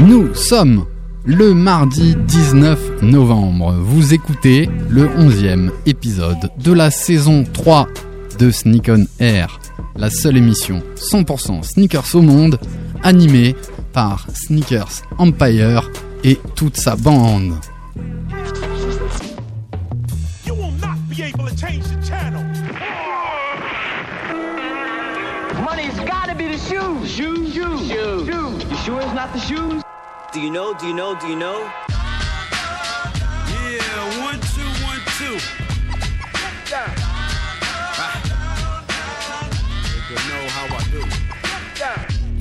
Nous sommes le mardi 19 novembre. Vous écoutez le 11e épisode de la saison 3 de Sneak on Air, la seule émission 100% sneakers au monde, animée par Sneakers Empire et toute sa bande. You will not be able to change the channel. Money's gotta be the shoes. Shoes, shoes, shoes. shoes. You sure it's not the shoes? Do you know? Do you know? Do you know? Yeah, one, two, one, two. You know how I do.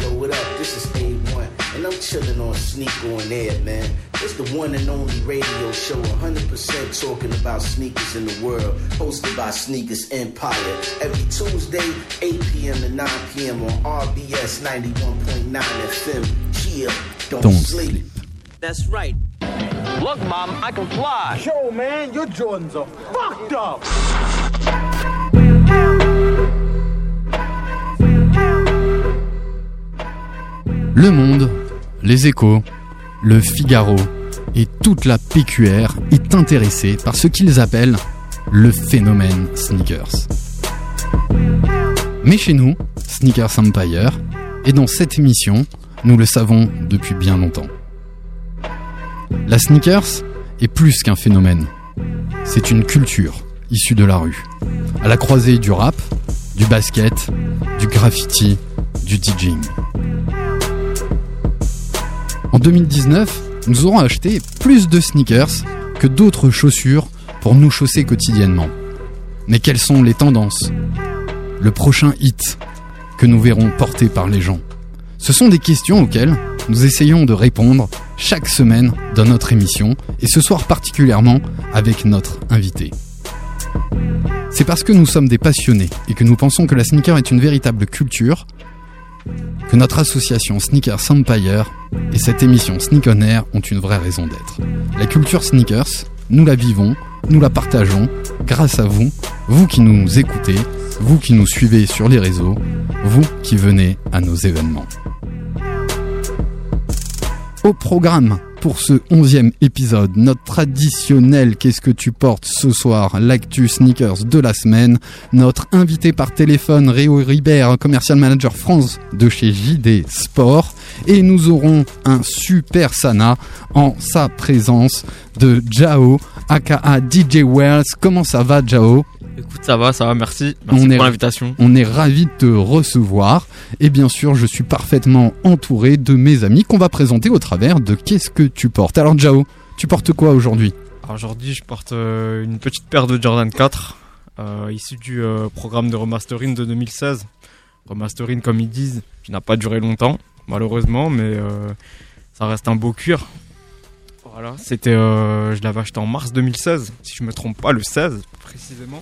Yo, what up? This is A1, and I'm chilling on Sneak on Air, man. It's the one and only radio show 100% talking about sneakers in the world, hosted by Sneakers Empire. Every Tuesday, 8 p.m. to 9 p.m. on RBS 91.9 FM. Chill, don't, Don't sleep. sleep. That's right. Look, Mom, I can fly. Yo, man, your Jordans are fucked up. Le Monde, Les Échos, Le Figaro et toute la PQR est intéressée par ce qu'ils appellent le phénomène sneakers. Mais chez nous, Sneakers Empire, et dans cette émission, nous le savons depuis bien longtemps. La sneakers est plus qu'un phénomène. C'est une culture issue de la rue, à la croisée du rap, du basket, du graffiti, du DJing. En 2019, nous aurons acheté plus de sneakers que d'autres chaussures pour nous chausser quotidiennement. Mais quelles sont les tendances? Le prochain hit que nous verrons porté par les gens Ce sont des questions auxquelles nous essayons de répondre chaque semaine dans notre émission et ce soir particulièrement avec notre invité. C'est parce que nous sommes des passionnés et que nous pensons que la sneaker est une véritable culture que notre association Sneakers Empire et cette émission Sneak on Air ont une vraie raison d'être. La culture sneakers, nous la vivons, nous la partageons grâce à vous, vous qui nous écoutez, vous qui nous suivez sur les réseaux, vous qui venez à nos événements. Au programme. Pour ce onzième épisode, notre traditionnel Qu'est-ce que tu portes ce soir, l'actu sneakers de la semaine, notre invité par téléphone Réo Ribert, commercial manager France de chez JD Sport, et nous aurons un super Sana en sa présence de Jao, aka DJ Wells. Comment ça va Jao? Écoute, ça va, ça va, merci. Merci On est- pour l'invitation. On est ravi de te recevoir et bien sûr je suis parfaitement entouré de mes amis qu'on va présenter au travers de Qu'est-ce que tu portes? Alors Jao, tu portes quoi aujourd'hui? Aujourd'hui, je porte euh, une petite paire de Jordan 4, euh, issue du euh, programme de remastering de 2016. Remastering, comme ils disent, qui n'a pas duré longtemps, malheureusement, mais euh, ça reste un beau cuir. Voilà, c'était, euh, je l'avais acheté en mars 2016, si je me trompe pas, le 16 précisément.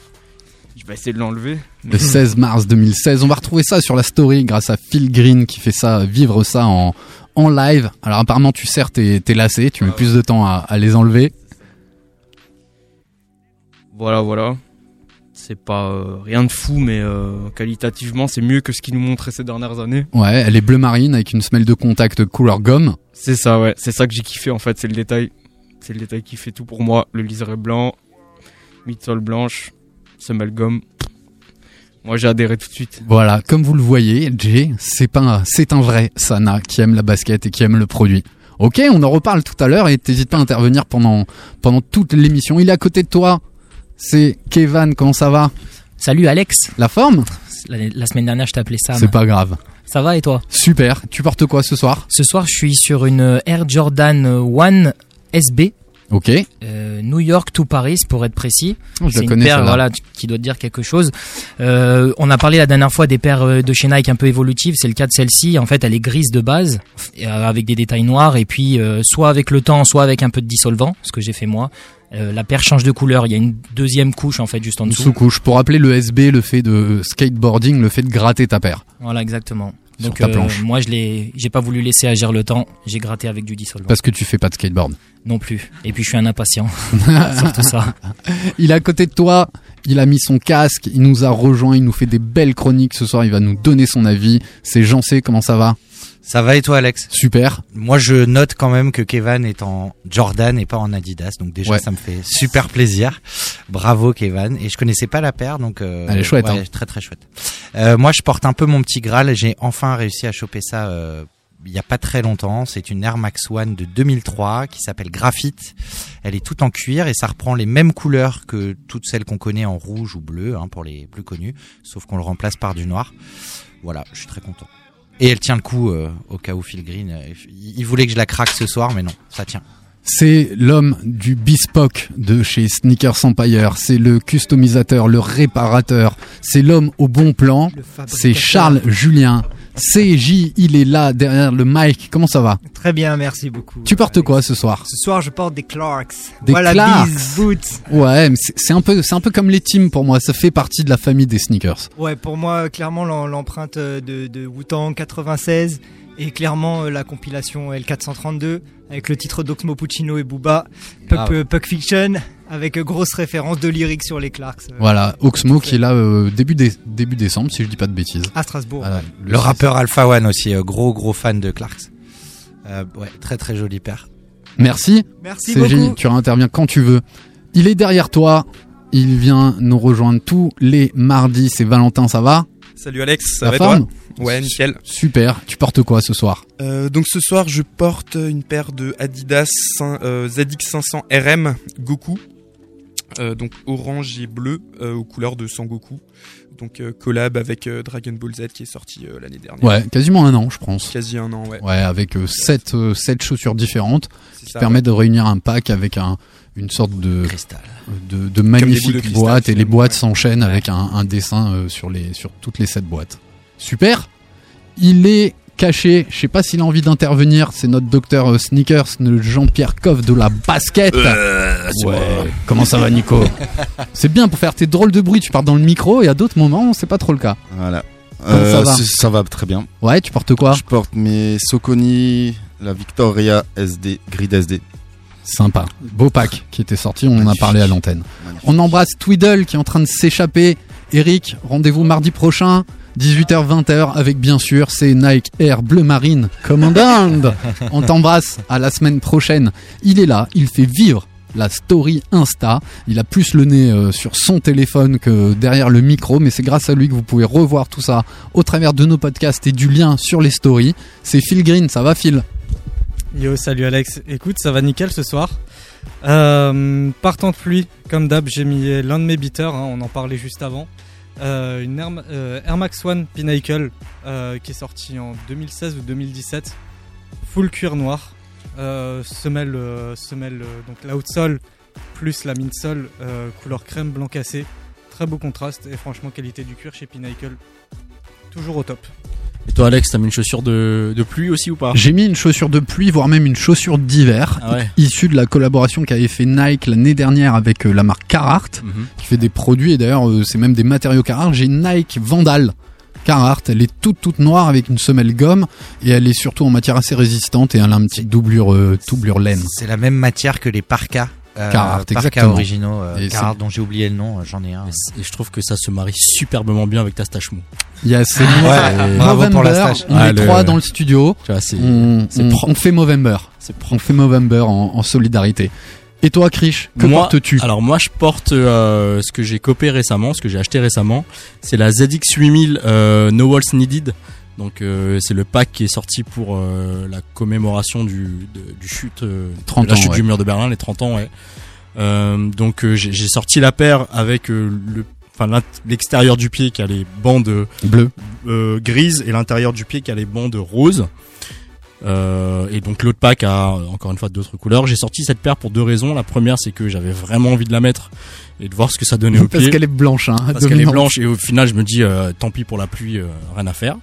Je vais essayer de l'enlever. Le 16 mars 2016. On va retrouver ça sur la story grâce à Phil Green qui fait ça, vivre ça en, en live. Alors apparemment tu serres tes, tes lacets, tu mets plus de temps à, à les enlever. Voilà, voilà. C'est pas euh, rien de fou, mais euh, qualitativement, c'est mieux que ce qu'ils nous montraient ces dernières années. Ouais, elle est bleu marine avec une semelle de contact couleur gomme. C'est ça, ouais. C'est ça que j'ai kiffé en fait. C'est le détail. C'est le détail qui fait tout pour moi. Le liseré blanc, midsole blanche, semelle gomme. Moi, j'ai adhéré tout de suite. Voilà, comme vous le voyez, Jay, c'est pas, un- c'est un vrai Sana qui aime la basket et qui aime le produit. Ok, on en reparle tout à l'heure et t'hésites pas à intervenir pendant, pendant toute l'émission. Il est à côté de toi. C'est Kevin, comment ça va? Salut Alex, La forme? La, la semaine dernière je t'appelais Sam. C'est pas grave. Ça va et toi? Super. Tu portes quoi ce soir? Ce soir je suis sur une Air Jordan 1 SB, Ok. euh, New York to Paris pour être précis. Je C'est la une connais paire celle-là. voilà, qui doit te dire quelque chose. Euh, on a parlé la dernière fois des paires euh, de chez Nike un peu évolutives, c'est le cas de celle-ci. En fait elle est grise de base, euh, avec des détails noirs et puis euh, soit avec le temps, soit avec un peu de dissolvant, ce que j'ai fait moi. Euh, la paire change de couleur, il y a une deuxième couche en fait juste en Une dessous. sous-couche. Pour rappeler le SB, le fait de skateboarding, le fait de gratter ta paire. Voilà exactement. Donc euh, ta planche. moi je l'ai, j'ai pas voulu laisser agir le temps, j'ai gratté avec du dissolvant. Parce que tu fais pas de skateboard. Non plus. Et puis je suis un impatient. Surtout ça. Il est à côté de toi, il a mis son casque, il nous a rejoint, il nous fait des belles chroniques ce soir, il va nous donner son avis. C'est Jean C, comment ça va? Ça va et toi Alex? Super. Moi je note quand même que Kevin est en Jordan et pas en Adidas, donc déjà Ouais. ça me fait super plaisir. Bravo Kevin. Et je connaissais pas la paire, donc euh, Elle est chouette, ouais, hein. très très chouette. Euh, moi je porte un peu mon petit Graal. J'ai enfin réussi à choper ça. euh, il y a pas très longtemps, c'est une Air Max One de 2003 qui s'appelle Graphite. Elle est toute en cuir et ça reprend les mêmes couleurs que toutes celles qu'on connaît en rouge ou bleu hein, pour les plus connus, sauf qu'on le remplace par du noir. Voilà, je suis très content. Et elle tient le coup euh, au cas où Phil Green. euh, il il voulait que je la craque ce soir, mais non, ça tient. C'est l'homme du bespoke de chez Sneakers Empire. C'est le customisateur, le réparateur. C'est l'homme au bon plan. C'est Charles Julien. CJ, il est là derrière le mic. Comment ça va Très bien, merci beaucoup. Tu portes quoi ce soir Ce soir, je porte des Clarks. Des voilà, Clarks. boots. Ouais, mais c'est un peu, c'est un peu comme les teams pour moi. Ça fait partie de la famille des sneakers. Ouais, pour moi, clairement, l'em- l'empreinte de, de Wu-Tang 96 et clairement euh, la compilation L432 avec le titre d'Oxmo Puccino et Booba, Puck, Grave. euh, Puck Fiction, avec euh, grosse référence de lyrics sur les Clarks. Voilà, Oxmo qui est là euh, début, dé- début décembre, si je dis pas de bêtises. À Strasbourg. Voilà, Le rappeur Alpha One aussi, euh, gros gros fan de Clarks. Euh, ouais, très très jolie paire. Merci. Merci beaucoup. tu interviens quand tu veux. Il est derrière toi. Il vient nous rejoindre tous les mardis. C'est Valentin, ça va? Salut Alex, ça La va forme toi? Ouais, nickel. Super. Tu portes quoi ce soir? Euh, donc ce soir, je porte une paire de Adidas euh, ZX500 RM Goku. Euh, donc orange et bleu aux couleurs de Sangoku. Donc collab avec Dragon Ball Z qui est sorti l'année dernière. Ouais, quasiment un an, je pense. Quasi un an, ouais. Ouais, avec euh, sept, euh, sept chaussures différentes qui ça, permettent de réunir un pack avec un, une sorte de, Cristal. de, cristal, boîtes et les boîtes ouais. s'enchaînent avec un, un dessin euh, sur, les, sur toutes les sept boîtes. Super. Il est caché. Je sais pas s'il a envie d'intervenir. C'est notre docteur euh, Sneakers, le Jean-Pierre Coff de la basket. ouais. Comment ça va, Nico C'est bien pour faire tes drôles de bruit. Tu pars dans le micro et à d'autres moments, c'est pas trop le cas. Voilà. Va ça va très bien. Ouais, tu portes quoi Je porte mes Soconi, la Victoria SD, Grid SD. Sympa. Beau pack qui était sorti. On en a parlé à l'antenne. On embrasse Tweedle qui est en train de s'échapper. Eric, rendez-vous mardi prochain, 18h-20h, avec bien sûr ces Nike Air Bleu Marine Commandant. On t'embrasse à la semaine prochaine. Il est là, il fait vivre la story Insta. Il a plus le nez euh, sur son téléphone que derrière le micro, mais c'est grâce à lui que vous pouvez revoir tout ça au travers de nos podcasts et du lien sur les stories. C'est Phil Green, ça va Phil? Yo, salut Alex. Écoute, ça va nickel ce soir. Euh, partant de pluie, comme d'hab, j'ai mis l'un de mes beaters, hein, on en parlait juste avant. Euh, une Air, euh, Air Max One Pinnacle qui est sortie en 2016 ou 2017. Full cuir noir. Semelle, semelle donc l'outsole plus la midsole couleur crème blanc cassé. Très beau contraste et franchement qualité du cuir chez Pinnacle. Toujours au top. Et toi, Alex, t'as mis une chaussure de, de pluie aussi ou pas? J'ai mis une chaussure de pluie, voire même une chaussure d'hiver, Ah ouais. issue de la collaboration qu'avait fait Nike l'année dernière avec euh, la marque Carhartt, Mhm. qui fait des produits, et d'ailleurs euh, c'est même des matériaux Carhartt. J'ai une Nike Vandal Carhartt, elle est toute toute noire avec une semelle gomme, et elle est surtout en matière assez résistante, et elle a un petit doublure, euh, doublure laine. C'est la même matière que les parkas. Euh, Carhartt, exactement. originaux. euh, Carhartt c'est- dont j'ai oublié le nom, euh, j'en ai un. Et je trouve que ça se marie superbement bien avec ta stache mou. Il y a ces Ouais, bravo pour la Movember, stache. on Ah, est le- trois dans le studio, Tu vois, c'est on, c'est on- propre. on fait Movember, c'est on fait Movember en, en solidarité. Et toi Krish, que Moi, portes-tu Alors moi, je porte euh, ce que j'ai copé récemment, ce que j'ai acheté récemment. C'est la ZX8000 euh, No Walls Needed. Donc euh, c'est le pack qui est sorti pour euh, la commémoration du, de- du chute, euh, 30 de la ans, chute ouais. du mur de Berlin, les 30 ans, ouais. Euh, donc euh, j'ai j'ai sorti la paire avec euh, le, enfin l'extérieur du pied qui a les bandes Bleu. euh, grises et l'intérieur du pied qui a les bandes roses. Euh, et donc l'autre pack a encore une fois d'autres couleurs. J'ai sorti cette paire pour deux raisons. La première c'est que j'avais vraiment envie de la mettre et de voir ce que ça donnait au Parce pied. qu'elle est blanche, hein, Parce qu'elle est blanche et au final je me dis euh, tant pis pour la pluie, euh, rien à faire.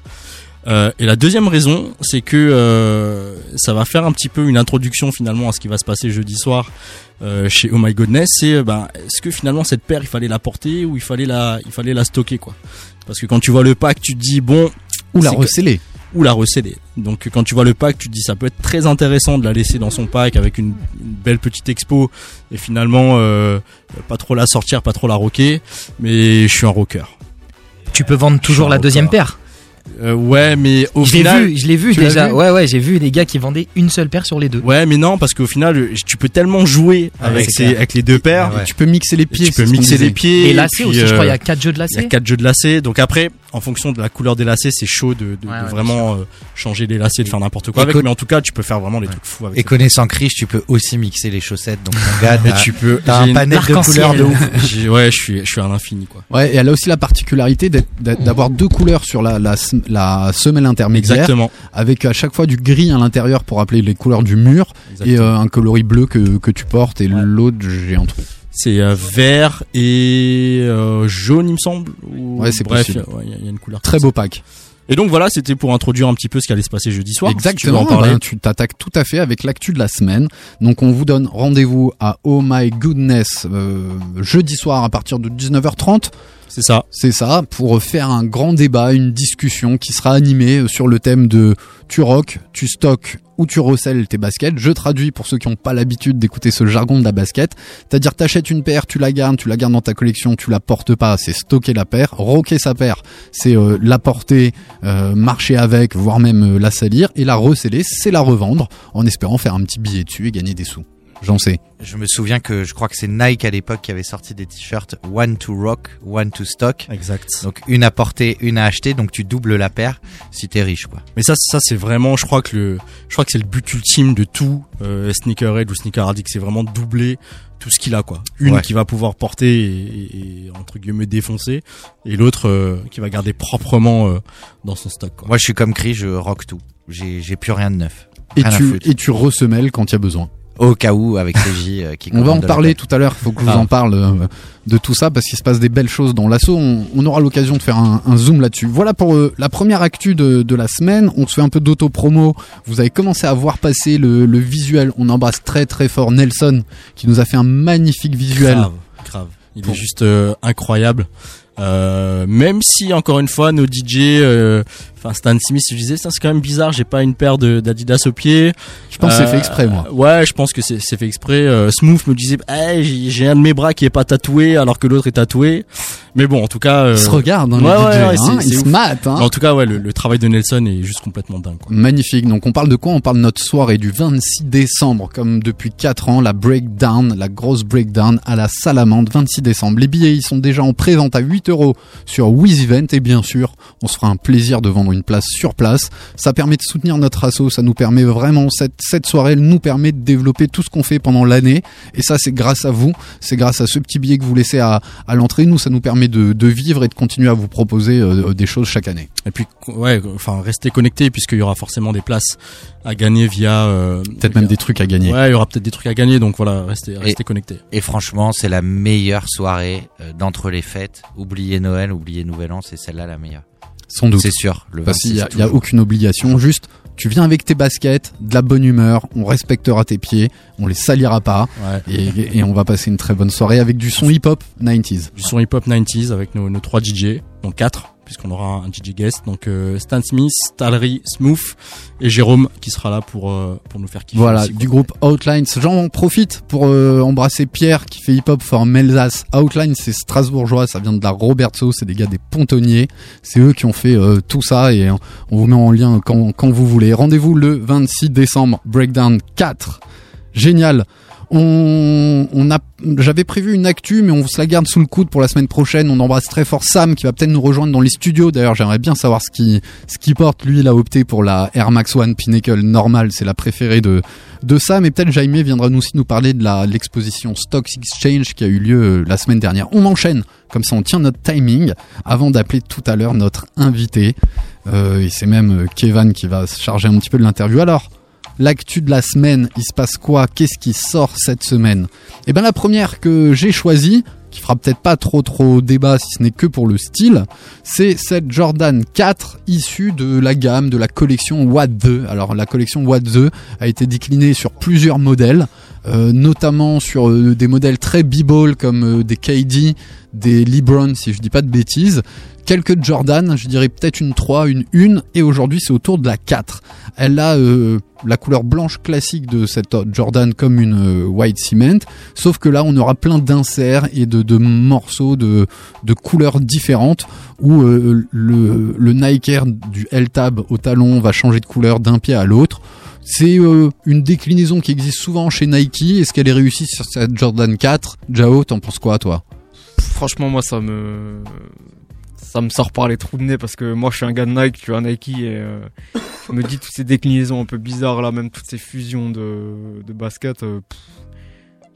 Euh, et la deuxième raison, c'est que euh, ça va faire un petit peu une introduction finalement à ce qui va se passer jeudi soir euh, chez Oh My Goodness. C'est euh, ben, est-ce que finalement cette paire il fallait la porter ou il fallait la, il fallait la stocker quoi? Parce que quand tu vois le pack, tu te dis bon Ou la que- receller. ou la recéder. Donc quand tu vois le pack, tu te dis ça peut être très intéressant de la laisser dans son pack avec une, une belle petite expo et finalement euh, pas trop la sortir, pas trop la rocker. Mais je suis un rocker. Tu peux vendre toujours la deuxième paire? Euh, ouais, mais au Je l'ai final, vu, je l'ai vu déjà. vu ouais, ouais, j'ai vu des gars qui vendaient une seule paire sur les deux. Ouais, mais non, parce qu'au final, euh, tu peux tellement jouer Ouais, avec, les deux paires. Ouais. Tu peux mixer les pieds. Tu peux mixer les pieds. Et lacets aussi, je euh, crois, il y a quatre jeux de Il y a lacets. quatre jeux de lacets. Donc après, en fonction de la couleur des lacets, c'est chaud de, de- Ouais, de ouais, vraiment euh, changer les lacets, de faire n'importe quoi Et avec. Mais en tout cas, tu peux faire vraiment des trucs fous avec. Et connaissant Krish, tu peux aussi mixer les chaussettes. Donc mon gars, Et tu peux. t'as un panel de couleurs de ouf. Ouais, je suis, je suis à l'infini quoi. Ouais, et elle a aussi la particularité d'avoir deux couleurs sur la, la, la semelle intermédiaire, Exactement. avec à chaque fois du gris à l'intérieur pour rappeler les couleurs du mur, et Exactement. euh, un coloris bleu que, que tu portes, et l'autre, j'ai un trou. C'est euh, vert et euh, jaune, il me semble. Ou- Ouais, c'est Bref, ouais, il y a- il y a une couleur. Très beau pack. Et donc voilà, c'était pour introduire un petit peu ce qui allait se passer jeudi soir. si tu Exactement, en parler. ben, tu t'attaques tout à fait avec l'actu de la semaine. Donc on vous donne rendez-vous à Oh My Goodness euh, jeudi soir à partir de 19h30. C'est ça. C'est ça, pour faire un grand débat, une discussion qui sera animée euh, sur le thème de tu rock, tu stockes ou tu recèles tes baskets. Je traduis pour ceux qui n'ont pas l'habitude d'écouter ce jargon de la basket. C'est-à-dire t'achètes une paire, tu la gardes, tu la gardes dans ta collection, tu la portes pas, c'est stocker la paire. Rocker sa paire, c'est euh, la porter, euh, marcher avec, voire même euh, la salir. Et la receller, c'est la revendre en espérant faire un petit billet dessus et gagner des sous. J'en sais. Je me souviens que je crois que c'est Nike à l'époque qui avait sorti des t-shirts one to rock, one to stock. Exact. Donc une à porter, une à acheter, donc tu doubles la paire si t'es riche quoi. Mais ça, ça c'est vraiment, je crois que le, je crois que c'est le but ultime de tout euh, sneakerhead ou sneaker addict, c'est vraiment de doubler tout ce qu'il a quoi. Une Ouais. qui va pouvoir porter et, et- et, entre guillemets défoncer, et l'autre euh, qui va garder proprement euh, dans son stock. Quoi. Moi je suis comme Chris, je rock tout. J'ai j'ai plus rien de neuf. Et Rien tu, et tu ressemelles quand il y a besoin. Au cas où avec CJ euh, qui On va en parler tout à l'heure. Il faut que je vous Ah. en parle euh, de tout ça parce qu'il se passe des belles choses dans l'assaut. On, on aura l'occasion de faire un, un zoom là-dessus. Voilà pour euh, la première actu de, de la semaine. On se fait un peu d'auto-promo. Vous avez commencé à voir passer le, le visuel. On embrasse très très fort Nelson qui nous a fait un magnifique visuel. Grave, grave. Il Pour- est juste euh, incroyable. Euh, même si encore une fois nos DJ, euh, enfin Stan Smith, je disais ça c'est quand même bizarre, j'ai pas une paire d'Adidas au pied. Je pense que c'est Euh, fait exprès, moi. Ouais, je pense que c'est fait exprès. Euh, Smooth me disait, hey, j'ai un de mes bras qui est pas tatoué alors que l'autre est tatoué. Mais bon, en tout cas, euh, Ils se regardent, hein, ouais, les ouais, ouais, hein, ils se matent. hein. En tout cas, ouais, le, le travail de Nelson est juste complètement dingue. Quoi. Magnifique. Donc on parle de quoi? On parle de notre soirée du 26 décembre, comme depuis 4 ans, la breakdown, la grosse breakdown à la Salamande, 26 décembre. Les billets, ils sont déjà en présente à 8 euros sur Wiz Event et bien sûr, on se fera un plaisir de vendre une place sur place. Ça permet de soutenir notre asso, ça nous permet vraiment cette cette soirée, elle nous permet de développer tout ce qu'on fait pendant l'année et ça c'est grâce à vous, c'est grâce à ce petit billet que vous laissez à à l'entrée. Nous, ça nous permet de de vivre et de continuer à vous proposer euh, des choses chaque année. Et puis, ouais, enfin, restez connectés puisqu'il y aura forcément des places à gagner via. euh, Peut-être via- même des trucs à gagner. Ouais, il y aura peut-être des trucs à gagner, donc voilà, restez, restez connectés. Et franchement, c'est la meilleure soirée euh, d'entre les fêtes. Oubliez Noël, oubliez Nouvel An, c'est celle-là la meilleure. Sans doute. C'est sûr. Le Parce 26, qu'il y a, y a aucune obligation. Juste, tu viens avec tes baskets, de la bonne humeur, on respectera tes pieds, on les salira pas, Ouais. et, et on va passer une très bonne soirée avec du son hip-hop 90s. Du son hip-hop 90s avec nos, nos trois DJ, donc quatre, puisqu'on aura un DJ guest, donc euh, Stan Smith, Talry, Smooth et Jérôme qui sera là pour euh, pour nous faire kiffer. Voilà, aussi, du groupe Outlines. J'en profite pour euh, embrasser Pierre qui fait hip-hop for Melzas. Outlines, c'est strasbourgeois, ça vient de la Robertso, c'est des gars des pontonniers. C'est eux qui ont fait tout ça et on on vous met en lien quand, quand vous voulez. Rendez-vous le 26 décembre, Breakdown 4. Génial. On, on a, j'avais prévu une actu, mais on se la garde sous le coude pour la semaine prochaine. On embrasse très fort Sam qui va peut-être nous rejoindre dans les studios. D'ailleurs, j'aimerais bien savoir ce qui, ce qui porte. Lui, il a opté pour la Air Max One Pinnacle normale. C'est la préférée de, de Sam. Et peut-être Jaime viendra nous aussi nous parler de la, l'exposition Stocks Exchange qui a eu lieu euh, la semaine dernière. On enchaîne. Comme ça, on tient notre timing avant d'appeler tout à l'heure notre invité. Euh, et c'est même euh, Kevin qui va se charger un petit peu de l'interview. Alors, l'actu de la semaine, il se passe quoi Qu'est-ce qui sort cette semaine? Eh ben la première que j'ai choisie, qui fera peut-être pas trop trop débat si ce n'est que pour le style, c'est cette Jordan 4 issue de la gamme de la collection What The. Alors la collection What The a été déclinée sur plusieurs modèles. euh, notamment sur euh, des modèles très b-ball comme euh, des KD, des LeBron, si je dis pas de bêtises. Quelques Jordan, je dirais peut-être une 3, une 1, et aujourd'hui c'est autour de la 4. Elle a euh, la couleur blanche classique de cette Jordan comme une euh, white cement, sauf que là on aura plein d'inserts et de, morceaux de, couleurs différentes où euh, le, le Nike Air du L-Tab au talon va changer de couleur d'un pied à l'autre. C'est une déclinaison qui existe souvent chez Nike. Est-ce qu'elle est réussie sur cette Jordan 4 Jao, t'en penses quoi toi? Franchement, moi, ça me. Ça me sort par les trous de nez parce que moi je suis un gars de Nike, je suis un Nike et euh, je me dis toutes ces déclinaisons un peu bizarres là, même toutes ces fusions de, de basket, euh, pff,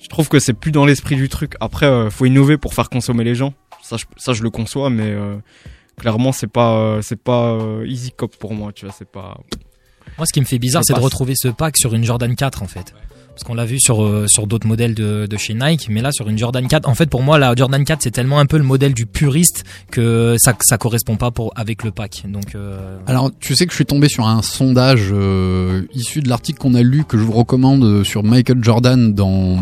je trouve que c'est plus dans l'esprit du truc. Après, euh, faut innover pour faire consommer les gens, ça je, ça, je le conçois, mais euh, clairement c'est pas euh, c'est pas euh, easy cop pour moi, tu vois, c'est pas. Moi, ce qui me fait bizarre, c'est de retrouver ce pack sur une Jordan 4 en fait. Parce qu'on l'a vu sur euh, sur d'autres modèles de, de chez Nike, mais là sur une Jordan 4, en fait pour moi la Jordan 4 c'est tellement un peu le modèle du puriste que ça ça correspond pas pour avec le pack. Donc euh, Alors, tu sais que je suis tombé sur un sondage euh, issu de l'article qu'on a lu que je vous recommande euh, sur Michael Jordan dans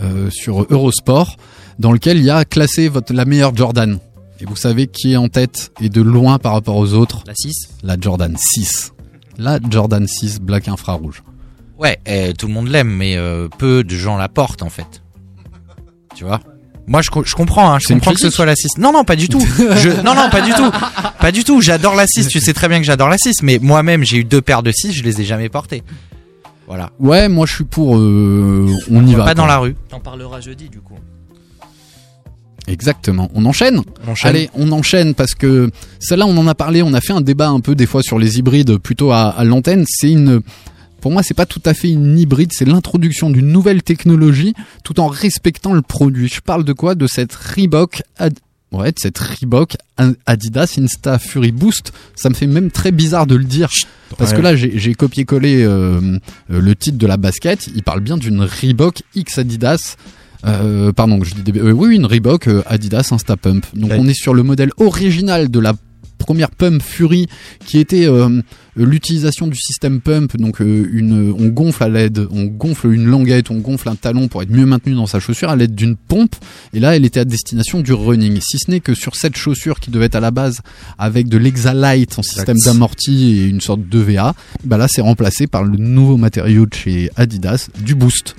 euh, sur Eurosport, dans lequel il y a classé votre la meilleure Jordan. Et vous savez qui est en tête et de loin par rapport aux autres? La 6 La Jordan 6. La Jordan 6 black infrarouge. Ouais, eh, tout le monde l'aime, mais euh, peu de gens la portent en fait. Tu vois? Moi, je, je comprends, hein, je comprends que ce soit la 6. Non, non, pas du tout. Je, non, non, pas du tout. Pas du tout. J'adore la 6. Tu sais très bien que j'adore la 6, mais moi-même, j'ai eu deux paires de 6, je les ai jamais portées. Voilà. Ouais, moi je suis pour. euh, on y va. Pas dans la rue. T'en parleras jeudi du coup. Exactement. On enchaîne On enchaîne. Allez, on enchaîne parce que celle-là, on en a parlé, on a fait un débat un peu des fois sur les hybrides plutôt à, à l'antenne. C'est une, pour moi, c'est pas tout à fait une hybride, c'est l'introduction d'une nouvelle technologie tout en respectant le produit. Je parle de quoi? De cette Reebok. Ad- Ouais, de cette Reebok Adidas Insta Fury Boost, ça me fait même très bizarre de le dire parce Ouais. que là j'ai copié-collé euh, euh, le titre de la basket. Il parle bien d'une Reebok X Adidas. Euh, pardon, je dis des- euh, oui, oui, une Reebok Adidas Insta Pump. Donc Ouais. on est sur le modèle original de la première Pump Fury qui était euh, l'utilisation du système Pump. Donc euh, une, on gonfle à l'aide, on gonfle une languette, on gonfle un talon pour être mieux maintenu dans sa chaussure à l'aide d'une pompe. Et là, elle était à destination du running. Si ce n'est que sur cette chaussure qui devait être à la base avec de l'Exalite en système d'amorti et une sorte de VA, bah là c'est remplacé par le nouveau matériau de chez Adidas, du Boost.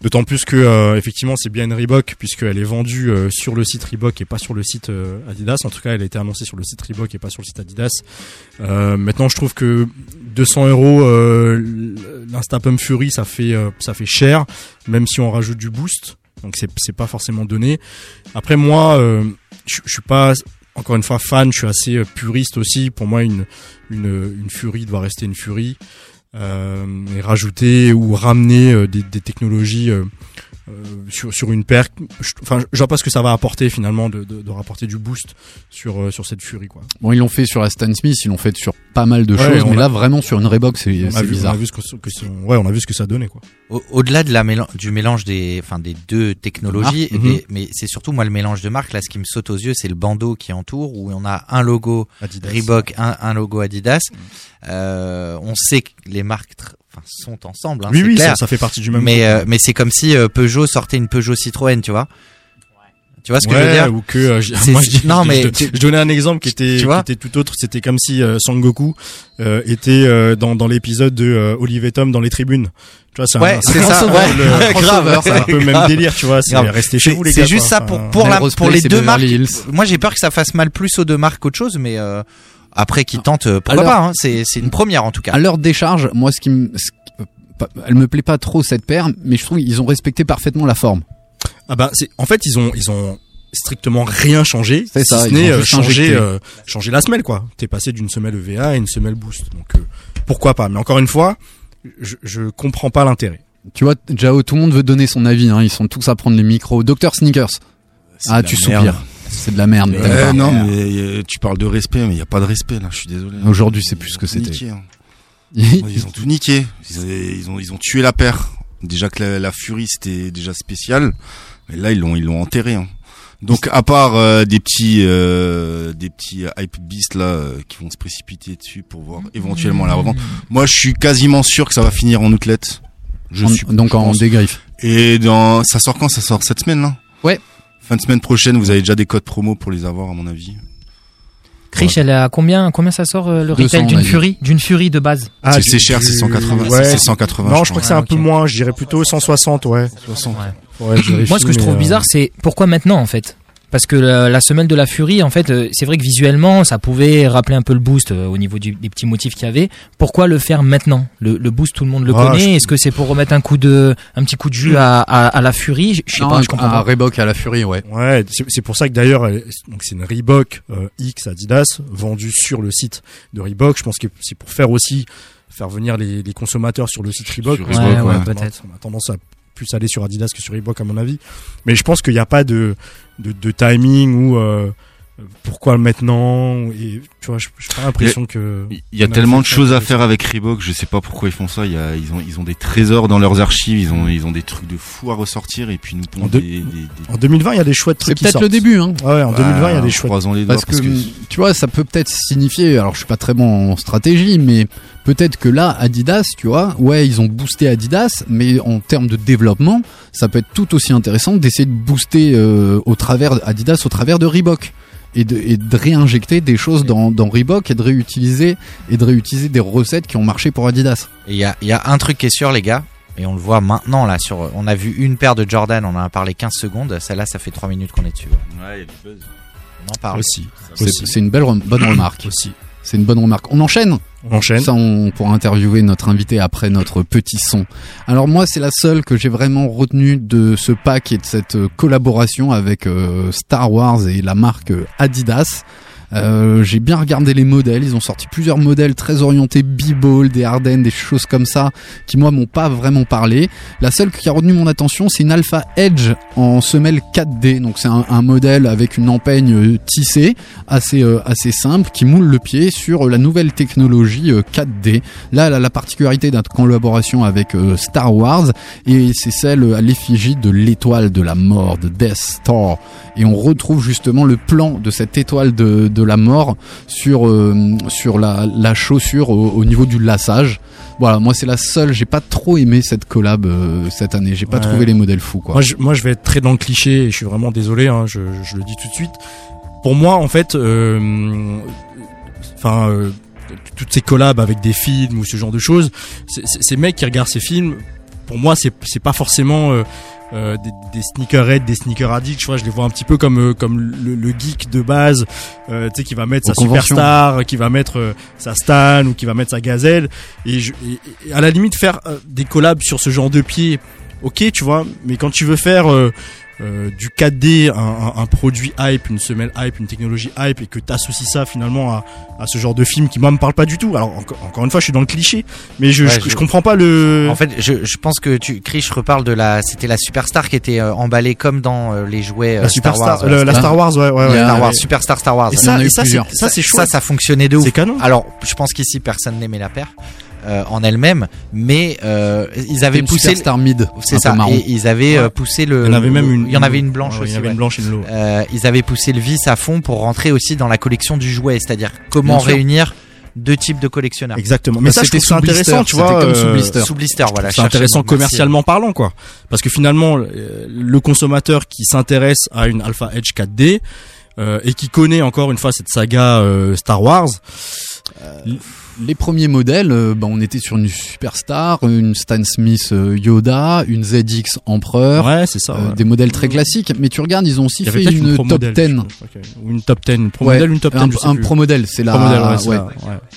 D'autant plus que euh, effectivement c'est bien une Reebok puisqu'elle est vendue euh, sur le site Reebok et pas sur le site euh, Adidas. En tout cas, elle a été annoncée sur le site Reebok et pas sur le site Adidas. Euh, maintenant, je trouve que 200 euros euh, l'Insta Pump Fury, ça fait ça fait cher, même si on rajoute du boost. Donc c'est c'est pas forcément donné. Après moi, je suis pas encore une fois fan. Je suis assez puriste aussi. Pour moi, une une une Fury doit rester une Fury et rajouter ou ramener euh, des, des technologies euh, sur, sur une paire. Je- Enfin, je vois pas ce que ça va apporter finalement de, de, de rapporter du boost sur euh, sur cette Fury quoi. Bon, ils l'ont fait sur la Stan Smith, ils l'ont fait sur pas mal de Ouais, choses, on mais a- là vraiment sur une Reebok, c'est vu, on bizarre. a vu ce que, ouais, on a vu ce que ça donnait quoi. Au- Au-delà de la mélan- du mélange des, enfin des deux technologies, mhm. des- mais c'est surtout moi le mélange de marques. Là, ce qui me saute aux yeux, c'est le bandeau qui entoure où on a un logo Adidas. Reebok, un, un logo Adidas. Euh, on sait que les marques enfin, sont ensemble. Hein, oui, c'est oui, clair. ça, ça fait partie du même. mais groupe. euh, mais c'est comme si euh, Peugeot sortait une Peugeot Citroën, tu vois. Tu vois ce que je veux dire ou que euh, je- C'est- moi, je, non, je- mais je, tu- je donnais un exemple qui était qui tout autre c'était comme si euh, Sangoku euh, était euh, dans dans l'épisode de euh, Olivier Tom dans les tribunes tu vois c'est Ouais, un, c'est ça, ouais. le- Grave, c'est un peu le même délire tu vois c'est rester chez vous les C'est gars juste quoi. ça pour pour la pour les et deux marques. Hills. Moi, j'ai peur que ça fasse mal plus aux deux marques qu'autre chose, mais euh, après qui tentent, euh, pourquoi Alors- pas hein, C'est c'est une première en tout cas. À leur décharge, moi ce qui me euh, elle me plaît pas trop cette paire, mais je trouve qu'ils ont respecté parfaitement la forme. ah bah c'est en fait ils ont ils ont strictement rien changé si ça, ce n'est euh, changer euh, la semelle quoi t'es passé d'une semelle EVA à une semelle boost donc euh, pourquoi pas mais encore une fois je, je comprends pas l'intérêt Tu vois, Jao, tout le monde veut donner son avis, hein, ils sont tous à prendre les micros. Docteur Sneakers. Ah, tu merde. soupires. C'est de la merde. Pas. non, mais euh, tu parles de respect, mais il y a pas de respect là. Je suis désolé. Aujourd'hui, c'est plus ce que Ils ont c'était. niqué, hein. Ils ont tout niqué. Ils, ils ont ils ont tué la paire. Déjà que la, la Fury c'était déjà spécial, mais là ils l'ont ils l'ont enterré. hein. Donc à part euh, des petits euh, des petits hype beasts là euh, qui vont se précipiter dessus pour voir éventuellement la revente. Moi je suis quasiment sûr que ça va finir en outlet. Je En- suis, donc je en pense. dégriffe. Et dans, ça sort quand? Ça sort cette semaine là? Ouais. Fin de semaine prochaine, vous avez déjà des codes promo pour les avoir à mon avis. Krish, elle est à combien, combien ça sort euh, le 200, retail a d'une. Fury, d'une Fury de base Ah, C'est- cher, c'est du- 180, ouais. c'est 180, Non, je je crois que c'est un peu moins. Je dirais plutôt 160, ouais. 60. Ouais, Moi, ce que je trouve euh, bizarre, c'est pourquoi maintenant, en fait? Parce que la, la semelle de la Fury, en fait, euh, c'est vrai que visuellement, ça pouvait rappeler un peu le boost euh, au niveau du- des petits motifs qu'il y avait. Pourquoi le faire maintenant? Le, le boost, tout le monde le Ah, connaît. je- Est-ce que c'est pour remettre un coup de, un petit coup de jus à, à, à la Fury Je je sais Non, pas, je comprends à pas. Reebok à la Fury, ouais. Ouais, c'est c'est pour ça que d'ailleurs, donc c'est une Reebok euh, X Adidas vendue sur le site de Reebok. Je pense que c'est pour faire aussi faire venir les, les consommateurs sur le site Reebok. Ouais, on a- peut-être. On a tendance à plus aller sur Adidas que sur Reebok à mon avis. Mais je pense qu'il n'y a pas de, de, de timing ou euh, pourquoi maintenant et tu vois, je- j'ai pas l'impression que Il y a tellement de choses à faire avec Reebok, je sais pas pourquoi ils font ça. Il y a, ils ont, ils ont des trésors dans leurs archives, ils ont, ils ont des trucs de fou à ressortir et puis nous En pondent deux- des, des, des- En 2020, il y a des chouettes C'est trucs qui peut-être le début, hein. Ouais, en Bah, 2020, il y a des chouettes. croisons les doigts Parce que, tu vois, ça peut peut-être signifier, alors je suis pas très bon en stratégie, mais peut-être que là, Adidas, tu vois, ouais, ils ont boosté Adidas, mais en termes de développement, ça peut être tout aussi intéressant d'essayer de booster euh, au travers Adidas, au travers de Reebok. Et de, et de réinjecter des choses dans, dans Reebok et de réutiliser et de réutiliser des recettes qui ont marché pour Adidas. Et il y a, il y a un truc qui est sûr, les gars, et on le voit maintenant là. Sur, on a vu une paire de Jordan, on en a parlé 15 secondes. Celle-là, ça fait 3 minutes qu'on est dessus. On en parle. Aussi. C'est Aussi. c'est une belle rem- bonne remarque. Aussi. C'est une bonne remarque. On enchaîne On enchaîne. Ça, on pourra interviewer notre invité après notre petit son. Alors moi, c'est la seule que j'ai vraiment retenue de ce pack et de cette collaboration avec euh, Star Wars et la marque Adidas. Euh, j'ai bien regardé les modèles. Ils ont sorti plusieurs modèles très orientés b-ball, des Ardennes, des choses comme ça, qui moi m'ont pas vraiment parlé. La seule qui a retenu mon attention, c'est une Alpha Edge en semelle 4D. Donc c'est un, modèle avec une empeigne euh, tissée, assez euh, assez simple, qui moule le pied sur la nouvelle technologie euh, 4D. Là, elle a la particularité d'être en collaboration avec Star Wars et c'est celle à l'effigie de l'étoile de la mort, de Death Star. Et on retrouve justement le plan de cette étoile de, de la mort sur euh, sur la, la chaussure au, au niveau du lassage. Voilà, moi c'est la seule. J'ai pas trop aimé cette collab euh, cette année. J'ai pas Ouais. trouvé les modèles fous quoi. Moi je, moi, je vais être très dans le cliché et je suis vraiment désolé, hein, je, je le dis tout de suite. Pour moi, en fait, euh, enfin, euh, toutes ces collabs avec des films ou ce genre de choses, ces mecs qui regardent ces films, pour moi, c'est c'est pas forcément euh, euh, des, des sneakerheads, des sneaker addicts. Je vois, je les vois un petit peu comme euh, comme le, le geek de base, euh, tu sais, qui va mettre Aux sa superstar, qui va mettre euh, sa Stan ou qui va mettre sa Gazelle. Et, je, et- et à la limite, faire des collabs sur ce genre de pied, ok, tu vois. Mais quand tu veux faire euh, du 4D, un, un- un produit hype, une semelle hype, une technologie hype, et que t'associes ça finalement à, à ce genre de film qui moi me parle pas du tout. Alors encore, encore une fois, je suis dans le cliché, mais je, Ouais, je, je- je comprends pas le. En fait, je, je pense que tu, Chris, je reparle de la, c'était la superstar qui était euh, emballée comme dans euh, les jouets euh, La Star Superstar- Wars. le- la Star Wars, ouais, ouais, ouais. Star Wars, Superstar Star Wars. Et ça- et ça, c'est- ça, c'est Ça, chouette. ça fonctionnait de ouf. C'est canon. Alors, je pense qu'ici personne n'aimait la paire. Euh, en elle-même, mais euh, ils avaient poussé superstar mid, c'est ça, et ils avaient euh, Ouais. poussé le. Il y en avait même une- il y en avait une blanche Ouais, aussi. il y avait ouais. une blanche et une. Euh, ils avaient poussé le vice à fond pour rentrer aussi dans la collection du jouet, c'est-à-dire comment réunir deux types de collectionneurs. Exactement. Mais ça, je trouve ça intéressant, tu vois. euh, Sous blister, voilà. C'est intéressant commercialement parlant, quoi. Parce que finalement, le consommateur qui s'intéresse à une Alpha Edge 4D euh, et qui connaît encore une fois cette saga euh, Star Wars, Les premiers modèles, euh, bah, on était sur une Superstar, une Stan Smith euh, Yoda, une ZX Empereur. Ouais, c'est ça, euh, ouais. Des modèles très classiques. Mais tu regardes, ils ont aussi fait une, pro top modèle, 10. je crois, ok. ou une top 10, une pro Ouais, modèle, ou une top 10, un, je sais un plus. pro modèle, c'est la. Modèle, ouais, ouais.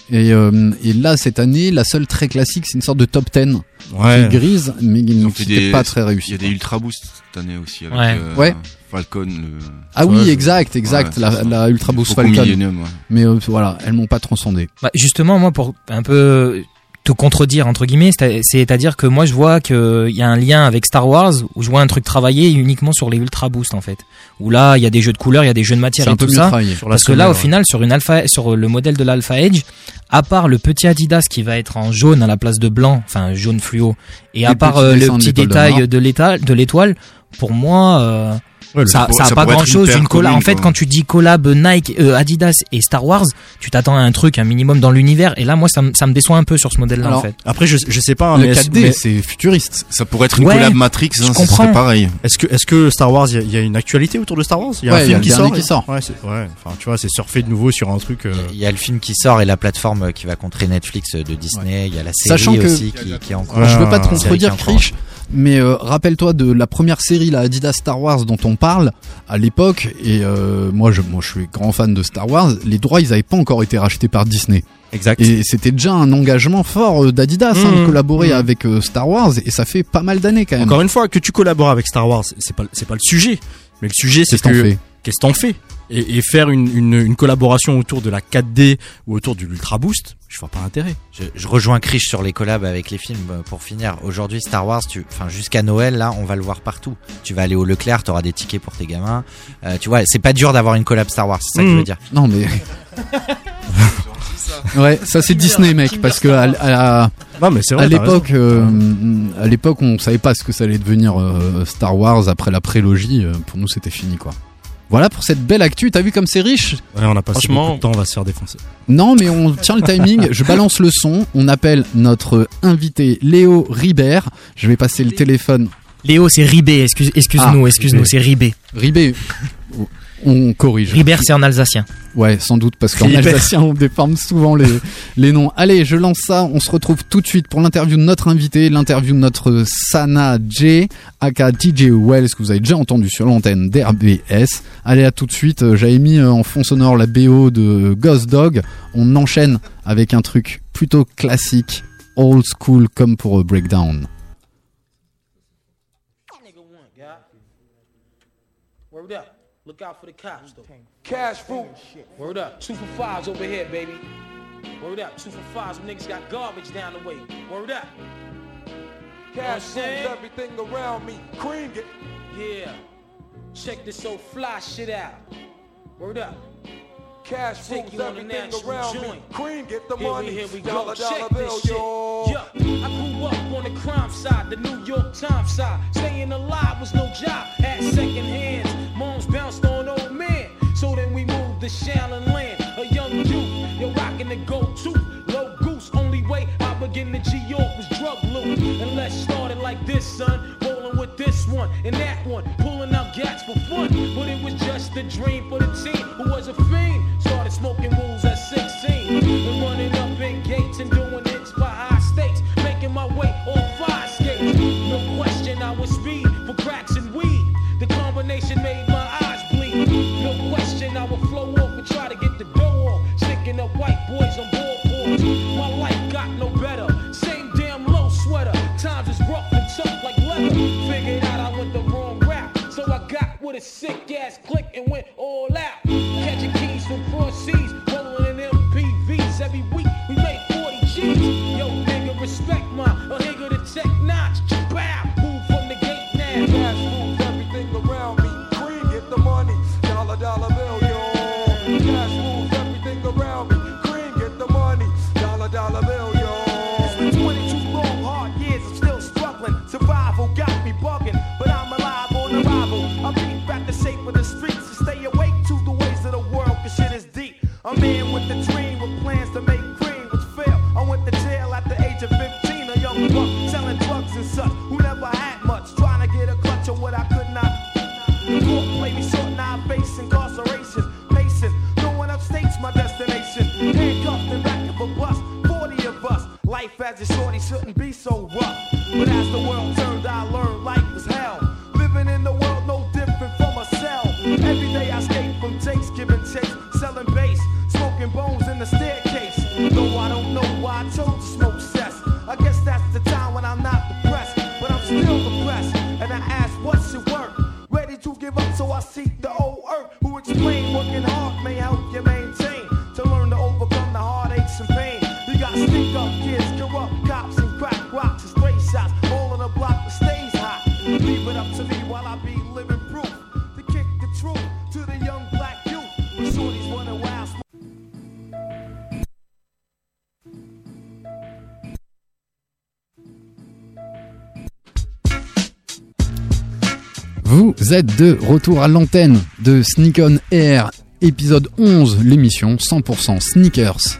la-. Et, euh, et là, cette année, la seule très classique, c'est une sorte de top 10. Ouais. Qui est grise, mais qui n'était pas très réussi. Il y a des Ultra Boost cette année aussi avec Ouais. euh, Ouais. Falcon. Le... Ah oui, exact, exact. Ouais, la, la Ultra Boost Falcon. Ouais. Mais euh, voilà, elles m'ont pas transcendé. Bah, justement, moi, pour un peu te contredire entre guillemets, c'est- c'est-à-dire que moi je vois qu'il y a un lien avec Star Wars où je vois un truc travaillé uniquement sur les Ultra Boost en fait. Où là il y a des jeux de couleurs, il y a des jeux de matière et un peu tout mieux ça. travaillé. Parce que là au final sur une Alpha, sur le modèle de l'Alpha Edge, à part le petit Adidas qui va être en jaune à la place de blanc, enfin jaune fluo, et à part euh, le petit détail mort. de l'étoile, de l'étoile, pour moi. euh, Ouais, ça, pour- ça a ça pas grand chose d'une collab. En fait, quoi. quand tu dis collab Nike, euh, Adidas et Star Wars, tu t'attends à un truc, un minimum dans l'univers. Et là, moi, ça, me- ça me déçoit un peu sur ce modèle-là, en Alors, fait. Après, je, je sais pas, hein, Le mais, est-ce- 4D, mais c'est futuriste. Ça pourrait être une Ouais, collab Matrix, je hein, comprends. pareil. est-ce que, est-ce que Star Wars, il y, a- il y a une actualité autour de Star Wars? Il y a Ouais, un il y a film qui sort qui sort. Ouais, c'est- ouais. Enfin, tu vois, c'est surfer de nouveau sur un truc. euh, Il y a le film qui sort et la plateforme qui va contrer Netflix de Disney. Il y a la série aussi qui, qui est en cours. Je veux pas te contredire, Krish, mais euh, rappelle-toi de la première série, la Adidas Star Wars, dont on parle à l'époque. Et euh, moi, je, moi, je suis grand fan de Star Wars. Les droits, ils avaient pas encore été rachetés par Disney. Exact. Et c'était déjà un engagement fort euh, d'Adidas hein, de Mmh, collaborer mmh. avec Star Wars. Et ça fait pas mal d'années quand même. Encore une fois, que tu collabores avec Star Wars, c'est pas, c'est pas le sujet. Mais le sujet, c'est que que qu'est-ce que t'en fais? Et, et faire une, une, une collaboration autour de la 4D ou autour de l'Ultra Boost, je vois pas l'intérêt. Je, je rejoins Krish sur les collabs avec les films euh, pour finir. Aujourd'hui, Star Wars, tu, enfin jusqu'à Noël, là, on va le voir partout. Tu vas aller au Leclerc, t'auras des tickets pour tes gamins. Euh, tu vois, c'est pas dur d'avoir une collab Star Wars, c'est ça que je veux dire. Non mais. ouais, ça c'est Disney, mec, parce que à, à- Non, mais c'est vrai. à t'as l'époque, euh, à l'époque, on savait pas ce que ça allait devenir euh, Star Wars après la prélogie. pour nous, c'était fini, quoi. Voilà pour cette belle actu. T'as vu comme c'est riche. Ouais, on a passé Franchement- beaucoup de temps, on va se faire défoncer. Non, mais on tient le timing. Je balance le son. On appelle notre invité Léo Ribert. Je vais passer le téléphone. Léo, c'est Ribé. Excuse, excuse-nous, Ah, excuse-nous, c'est Ribé. Ribé, on corrige. Ribert, c'est en alsacien. Ouais, sans doute, parce qu'en alsacien, on déforme souvent les, les noms. Allez, je lance ça. On se retrouve tout de suite pour l'interview de notre invité, l'interview de notre Sana J, aka DJ Wells, que vous avez déjà entendu sur l'antenne d'RBS. Allez, à tout de suite. Euh, J'avais mis euh, en fond sonore la BO de Ghost Dog. On enchaîne avec un truc plutôt classique, old school, comme pour euh, Breakdown. Look out for the cops, though. Cash fruit. Word up. Two for fives over here, baby. Word up. Two for fives. Them niggas got garbage down the way. Word up. Cash fruit. Everything around me. Cream it. Yeah. Check this old fly shit out. Word up. Cash fruit. Everything around me. Cream get the here money. We, here we go. Dollar, Check dollar this bill, shit. yo. Yeah. I grew up on the crime side, the New York Times side. Staying alive was no job. Êtes de retour à l'antenne de Sneak On Air, épisode 11, l'émission 100% sneakers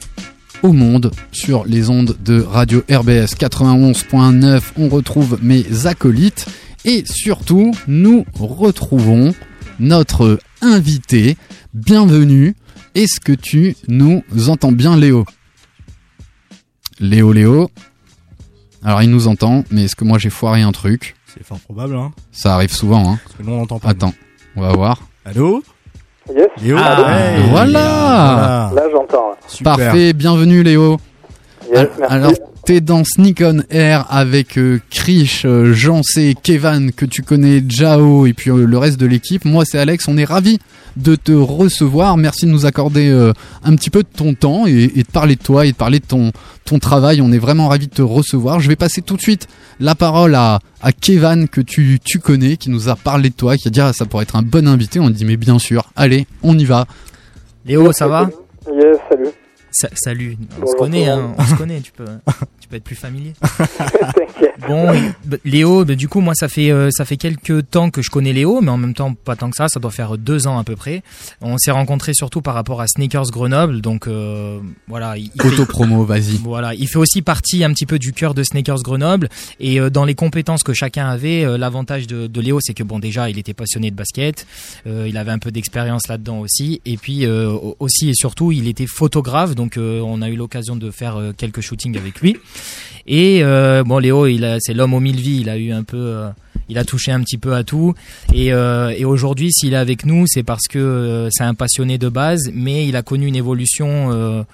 au monde sur les ondes de Radio RBS 91.9. On retrouve mes acolytes et surtout, nous retrouvons notre invité. Bienvenue. Est-ce que tu nous entends bien, Léo? Léo, Léo? Alors, il nous entend, mais est-ce que moi j'ai foiré un truc? C'est fort probable, hein. Ça arrive souvent, hein. Parce que nous, on l'entend pas. Attends, on va voir. Allô Yes. Léo Ah, Ouais, voilà. Là, j'entends. Super. Parfait, bienvenue Léo. Merci. Alors, t'es dans Sneak On Air avec euh, Krish, euh, Jancé, Kevan, que tu connais, Jao, et puis euh, le reste de l'équipe. Moi, c'est Alex, on est ravis de te recevoir. Merci de nous accorder euh, un petit peu de ton temps et, et de parler de toi et de parler de ton, ton travail. On est vraiment ravis de te recevoir. Je vais passer tout de suite la parole à, à Kevan, que tu, tu connais, qui nous a parlé de toi, qui a dit ah, ça pourrait être un bon invité. On a dit mais bien sûr, allez, on y va. Léo, ça va? Yes, salut. Sa- Salut, on se connaît, hein, on se connaît, tu peux, être plus familier. Bon, bah, Léo, bah, du coup, moi, ça fait euh, ça fait quelques temps que je connais Léo, mais en même temps, pas tant que ça. Ça doit faire deux ans à peu près. On s'est rencontrés surtout par rapport à Sneakers Grenoble, donc euh, voilà. Il, Auto-promo, vas-y. Voilà, il fait aussi partie un petit peu du cœur de Sneakers Grenoble et euh, dans les compétences que chacun avait, euh, l'avantage de, de Léo, c'est que bon déjà, il était passionné de basket, euh, il avait un peu d'expérience là-dedans aussi, et puis euh, au- aussi et surtout, il était photographe, donc euh, on a eu l'occasion de faire euh, quelques shootings avec lui. Et euh, bon, Léo, c'est l'homme aux mille vies, il a eu un peu, euh, il a touché un petit peu à tout. Et, euh, aujourd'hui, s'il est avec nous, c'est parce que c'est un passionné de base, mais il a connu une évolution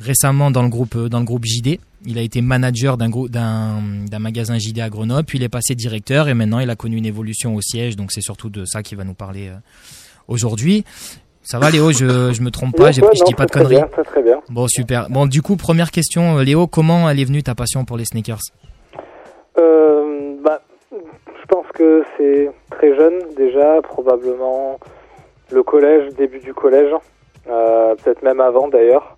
récemment dans le groupe dans le groupe JD. Il a été manager d'un magasin JD à Grenoble, puis il est passé directeur et maintenant il a connu une évolution au siège. Donc c'est surtout de ça qu'il va nous parler aujourd'hui. Ça va Léo, je je me trompe pas, ouais, je non, dis pas de très, très conneries. bien, très très bien. Bon super. Bon du coup première question euh, Léo, comment elle est venue ta passion pour les sneakers? Euh, bah, je pense que c'est très jeune déjà, probablement le collège, début du collège, euh, peut-être même avant d'ailleurs.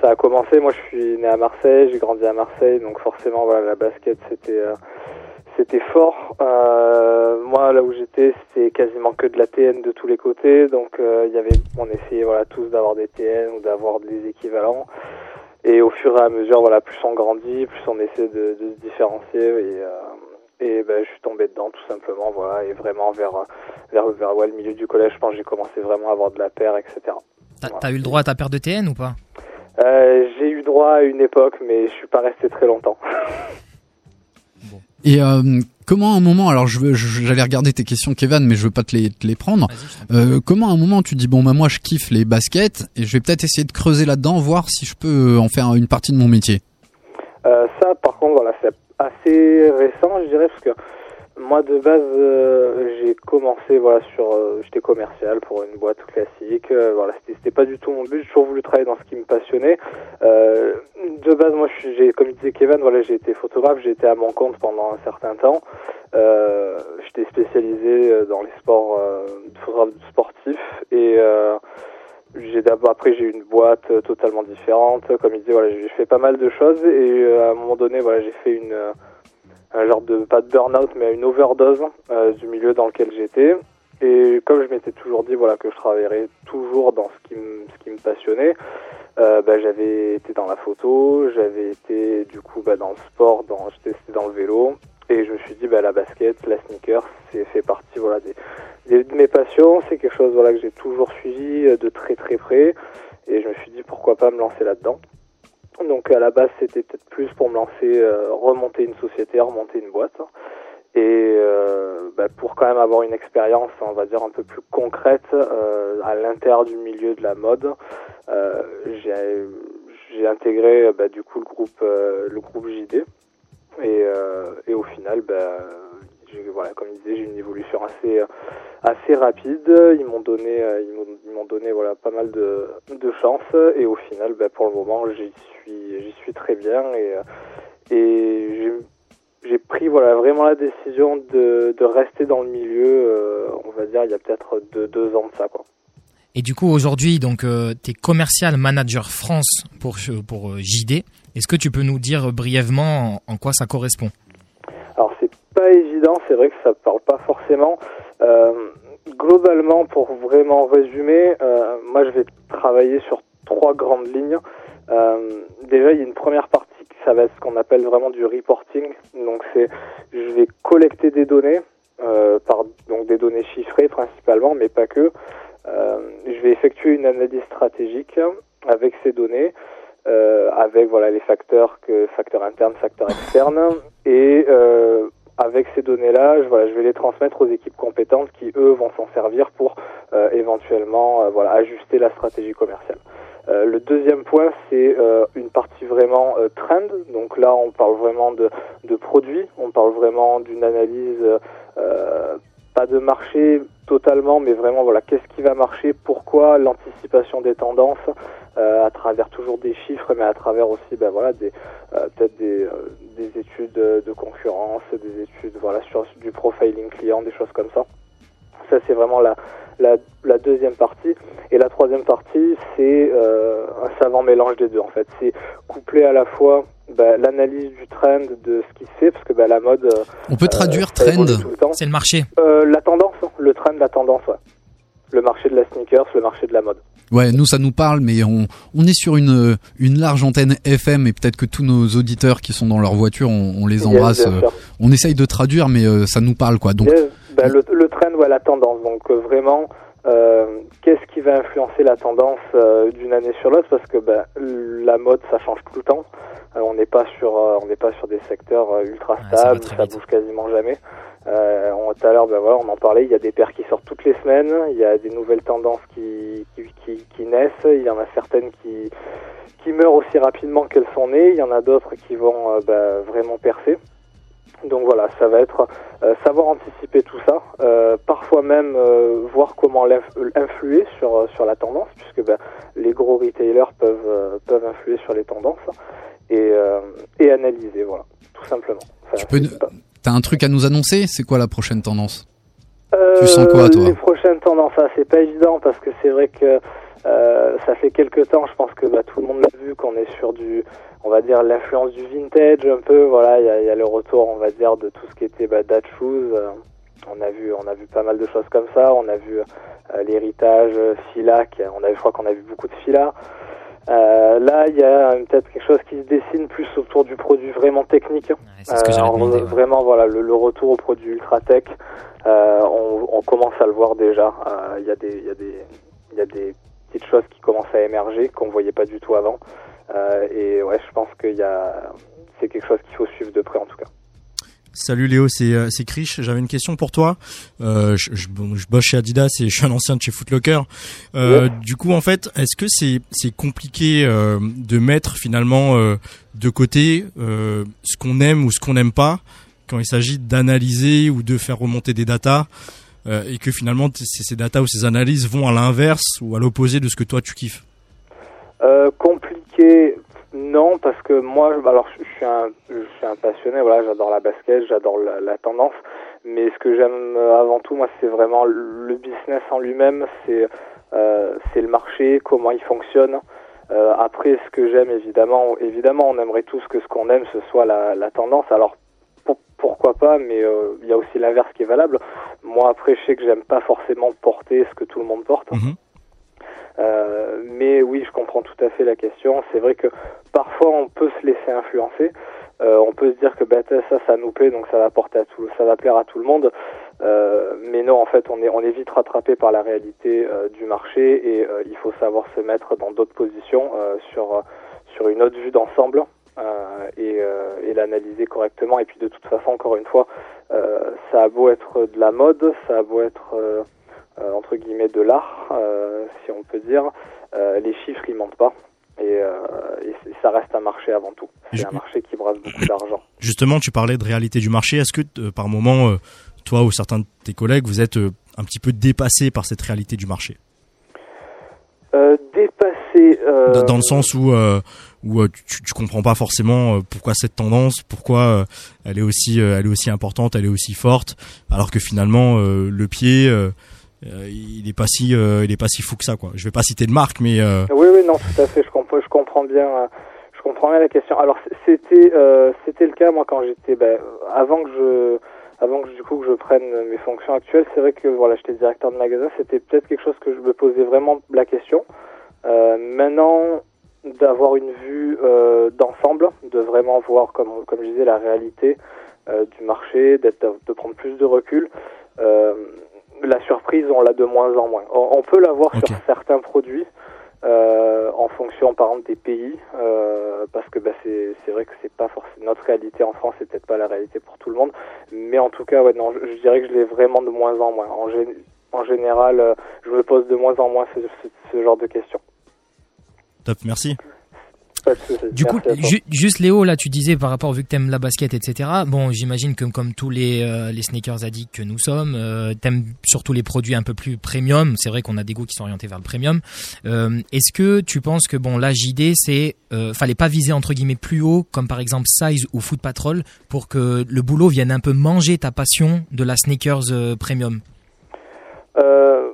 Ça a commencé, moi je suis né à Marseille, j'ai grandi à Marseille, donc forcément voilà la basket c'était euh, c'était fort. Euh, moi là où j'étais c'était quasiment que de la TN de tous les côtés, donc euh, il y avait on essayait voilà tous d'avoir des TN ou d'avoir des équivalents. Et au fur et à mesure, voilà, plus on grandit, plus on essaie de, de se différencier et, euh, et ben, je suis tombé dedans tout simplement, voilà, et vraiment vers vers vers ouais, le milieu du collège, je pense j'ai commencé vraiment à avoir de la paire, etc. T'as t'as eu le droit à ta paire de TN ou pas? Euh, j'ai eu droit à une époque, mais je suis pas resté très longtemps. Et euh, comment à un moment, alors je veux, j'allais regarder tes questions, Kevin, mais je veux pas te les, te les prendre. Euh, comment à un moment tu dis bon bah moi je kiffe les baskets et je vais peut-être essayer de creuser là-dedans, voir si je peux en faire une partie de mon métier? Euh, ça, par contre, voilà, c'est assez récent, je dirais, parce que moi, de base, euh, j'ai commencé, voilà, sur, euh, j'étais commercial pour une boîte classique. euh, voilà, c'était, pas du tout mon but. J'ai toujours voulu travailler dans ce qui me passionnait. Euh, de base, moi, j'ai, comme disait Kevin, voilà, j'ai été photographe, j'ai été à mon compte pendant un certain temps. Euh, j'étais spécialisé euh, dans les sports, photographe sportif et j'ai d'abord après j'ai une boîte totalement différente comme il disait voilà j'ai fait pas mal de choses et à un moment donné voilà j'ai fait une un genre de pas de burn-out mais une overdose euh, du milieu dans lequel j'étais. Et comme je m'étais toujours dit voilà que je travaillerais toujours dans ce qui me ce qui me passionnait euh, bah, j'avais été dans la photo j'avais été du coup bah, dans le sport dans j'étais dans le vélo. Et je me suis dit bah la basket la sneaker c'est fait partie voilà des des- de mes passions, c'est quelque chose voilà que j'ai toujours suivi euh, de très très près. Et je me suis dit pourquoi pas me lancer là-dedans. Donc à la base c'était peut-être plus pour me lancer, euh, remonter une société, remonter une boîte et euh, bah, pour quand même avoir une expérience on va dire un peu plus concrète euh, à l'intérieur du milieu de la mode. euh, j'ai intégré bah, du coup le groupe euh, le groupe JD et, euh, et au final bah, comme il disait j'ai une évolution assez euh, rapide. Ils m'ont donné euh, ils m'ont donné pas mal de de chance. Et au final bah, pour le moment j'y suis très bien. Et euh, j'ai pris vraiment la décision de, rester dans le milieu on va dire il y a peut-être deux, ans de ça Et du coup, aujourd'hui, tu es commercial manager France pour, pour JD. Est-ce que tu peux nous dire brièvement en, quoi ça correspond? C'est vrai que ça parle pas forcément. Euh, globalement, pour vraiment résumer, euh, moi je vais travailler sur trois grandes lignes. Euh, déjà, il y a une première partie qui ça va être ce qu'on appelle vraiment du reporting. Donc c'est, je vais collecter des données, par donc des données chiffrées principalement, mais pas que. Je vais effectuer une analyse stratégique avec ces données, avec voilà les facteurs que facteurs internes, facteurs externes, et avec ces données-là, je, voilà, je vais les transmettre aux équipes compétentes qui eux vont s'en servir pour euh, éventuellement euh, voilà ajuster la stratégie commerciale. Euh, le deuxième point, c'est euh, une partie vraiment euh, trend. Donc là, on parle vraiment de, de produits, on parle vraiment d'une analyse, pas de marché totalement, mais vraiment voilà, qu'est-ce qui va marcher, pourquoi, l'anticipation des tendances, euh, à travers toujours des chiffres, mais à travers aussi ben, voilà, des, euh, peut-être des, euh, des études de concurrence, des études voilà, sur du profiling client, des choses comme ça. Ça, c'est vraiment la, la, la deuxième partie. Et la troisième partie, c'est euh, un savant mélange des deux, en fait. C'est coupler à la fois bah, l'analyse du trend de ce qui se fait, parce que bah, la mode... euh, On peut traduire ça évolue trend tout le temps. C'est le marché. Euh, la tendance, hein, le trend, la tendance, ouais. Le marché de la sneakers, le marché de la mode. Ouais, nous ça nous parle, mais on, on est sur une, une large antenne FM et peut-être que tous nos auditeurs qui sont dans leur voiture, on, on les embrasse. euh, on essaye de traduire, mais euh, ça nous parle quoi. Donc Yes, ben, le, trend, ouais, la tendance. Donc euh, vraiment, euh, qu'est-ce qui va influencer la tendance euh, d'une année sur l'autre? Parce que ben, la mode, ça change tout le temps. On n'est pas sur, euh, on n'est pas sur des secteurs ultra ça stables. ça, vite. bouge quasiment jamais. On, tout à l'heure, ben voilà, on en parlait. Il y a des paires qui sortent toutes les semaines. Il y a des nouvelles tendances qui, qui, qui, qui naissent. Il y en a certaines qui qui meurent aussi rapidement qu'elles sont nées. Il y en a d'autres qui vont ben, vraiment percer. Donc voilà, ça va être euh, savoir anticiper tout ça, euh, parfois même euh, voir comment influer sur sur la tendance, puisque ben, les gros retailers peuvent euh, peuvent influer sur les tendances et euh, et analyser, voilà, tout simplement. Enfin, tu peux, t'as un truc à nous annoncer? C'est quoi la prochaine tendance? Tu sens quoi, toi Les prochaines tendances, ah, c'est pas évident parce que c'est vrai que euh, ça fait quelques temps, je pense que bah, tout le monde l'a vu, qu'on est sur du, on va dire l'influence du vintage un peu. Voilà, il y a, il y a le retour, on va dire, de tout ce qui était bah, dad shoes. euh, on a vu, on a vu pas mal de choses comme ça. On a vu euh, l'héritage euh, fila, qui- on a je crois qu'on a vu beaucoup de fila. Euh, là, il y a euh, peut-être quelque chose qui se dessine plus autour du produit vraiment technique. c'est ce que Euh, demander, ouais. Vraiment, voilà, le, le retour au produit ultra tech. Euh, on, on commence à le voir déjà. Euh, Il y a des, y a des, il y a des petites choses qui commencent à émerger qu'on voyait pas du tout avant. Euh, et ouais, je pense a, c'est quelque chose qu'il faut suivre de près en tout cas. Salut Léo, c'est c'est Krish. J'avais une question pour toi. Euh, je, je, bon, je bosse chez Adidas et je suis un ancien de chez Footlocker. Euh, Ouais. Du coup, en fait, est-ce que c'est c'est compliqué euh, de mettre finalement de côté ce qu'on aime ou ce qu'on n'aime pas quand il s'agit d'analyser ou de faire remonter des datas euh, et que finalement ces, datas ou ces analyses vont à l'inverse ou à l'opposé de ce que toi tu kiffes Euh, compliqué, non, parce que moi, alors je, suis un, passionné. Voilà, j'adore la basket, j'adore la, tendance. Mais ce que j'aime euh, avant tout, moi, c'est vraiment le business en lui-même. C'est le marché, comment il fonctionne. Après, ce que j'aime, évidemment, évidemment, on aimerait tous que ce qu'on aime, ce soit la, la tendance. Alors pourquoi pas, mais euh, il y a aussi l'inverse qui est valable. Moi, après, je sais que j'aime pas forcément porter ce que tout le monde porte. Euh, mais oui, je comprends tout à fait la question. C'est vrai que parfois on peut se laisser influencer. Euh, on peut se dire que bah, ça, ça nous plaît, donc ça va porter à tout, ça va plaire à tout le monde. Euh, mais non, en fait, on est, on est vite rattrapé par la réalité euh, du marché et euh, il faut savoir se mettre dans d'autres positions euh, sur sur une autre vue d'ensemble et, euh, et l'analyser correctement. Et puis de toute façon, encore une fois, euh, ça a beau être de la mode, ça a beau être euh, euh, entre guillemets de l'art, euh, si on peut dire, euh, les chiffres ils mentent pas et, euh, ça reste un marché avant tout. C'est un marché qui brasse beaucoup d'argent. Justement, tu parlais de réalité du marché. Est-ce que euh, par moment, euh, toi ou certains de tes collègues, vous êtes euh, un petit peu dépassé par cette réalité du marché? Euh. Euh, dans, le sens où euh, où euh, tu, tu comprends pas forcément euh, pourquoi cette tendance, pourquoi euh, elle est aussi elle est aussi importante, elle est aussi forte, alors que finalement le pied il est pas si il est pas si fou que ça quoi. Je vais pas citer de marque, mais Oui, oui, non, tout à fait. Je comprends, bien, je comprends la question. Alors, c'était, c'était le cas moi quand j'étais, ben, avant que je, avant que du coup que je prenne mes fonctions actuelles, c'est vrai que voilà, j'étais directeur de magasin, c'était peut-être quelque chose que je me posais vraiment la question. Maintenant, d'avoir une vue euh, d'ensemble, de vraiment voir, comme, comme je disais, la réalité euh, du marché, d'être, de prendre plus de recul. Euh, la surprise, on l'a de moins en moins. On, on peut l'avoir sur certains produits, euh, en fonction par exemple des pays, euh, parce que bah, c'est, c'est vrai que c'est pas forcément notre réalité en France, c'est peut-être pas la réalité pour tout le monde, mais en tout cas, ouais, non, je, je dirais que je l'ai vraiment de moins en moins. En, en général, euh, je me pose de moins en moins ce, ce- ce genre de questions. Top, merci. Du coup, ju- juste Léo, là, tu disais par rapport vu que t'aimes la basket, etc. Bon, j'imagine que comme tous les euh, les sneakers addicts que nous sommes, euh, t'aimes surtout les produits un peu plus premium. C'est vrai qu'on a des goûts qui sont orientés vers le premium. Euh, Est-ce que tu penses que bon, là, JD, c'est euh, fallait pas viser entre guillemets plus haut, comme par exemple Size ou Foot Patrol, pour que le boulot vienne un peu manger ta passion de la sneakers euh, premium? Euh,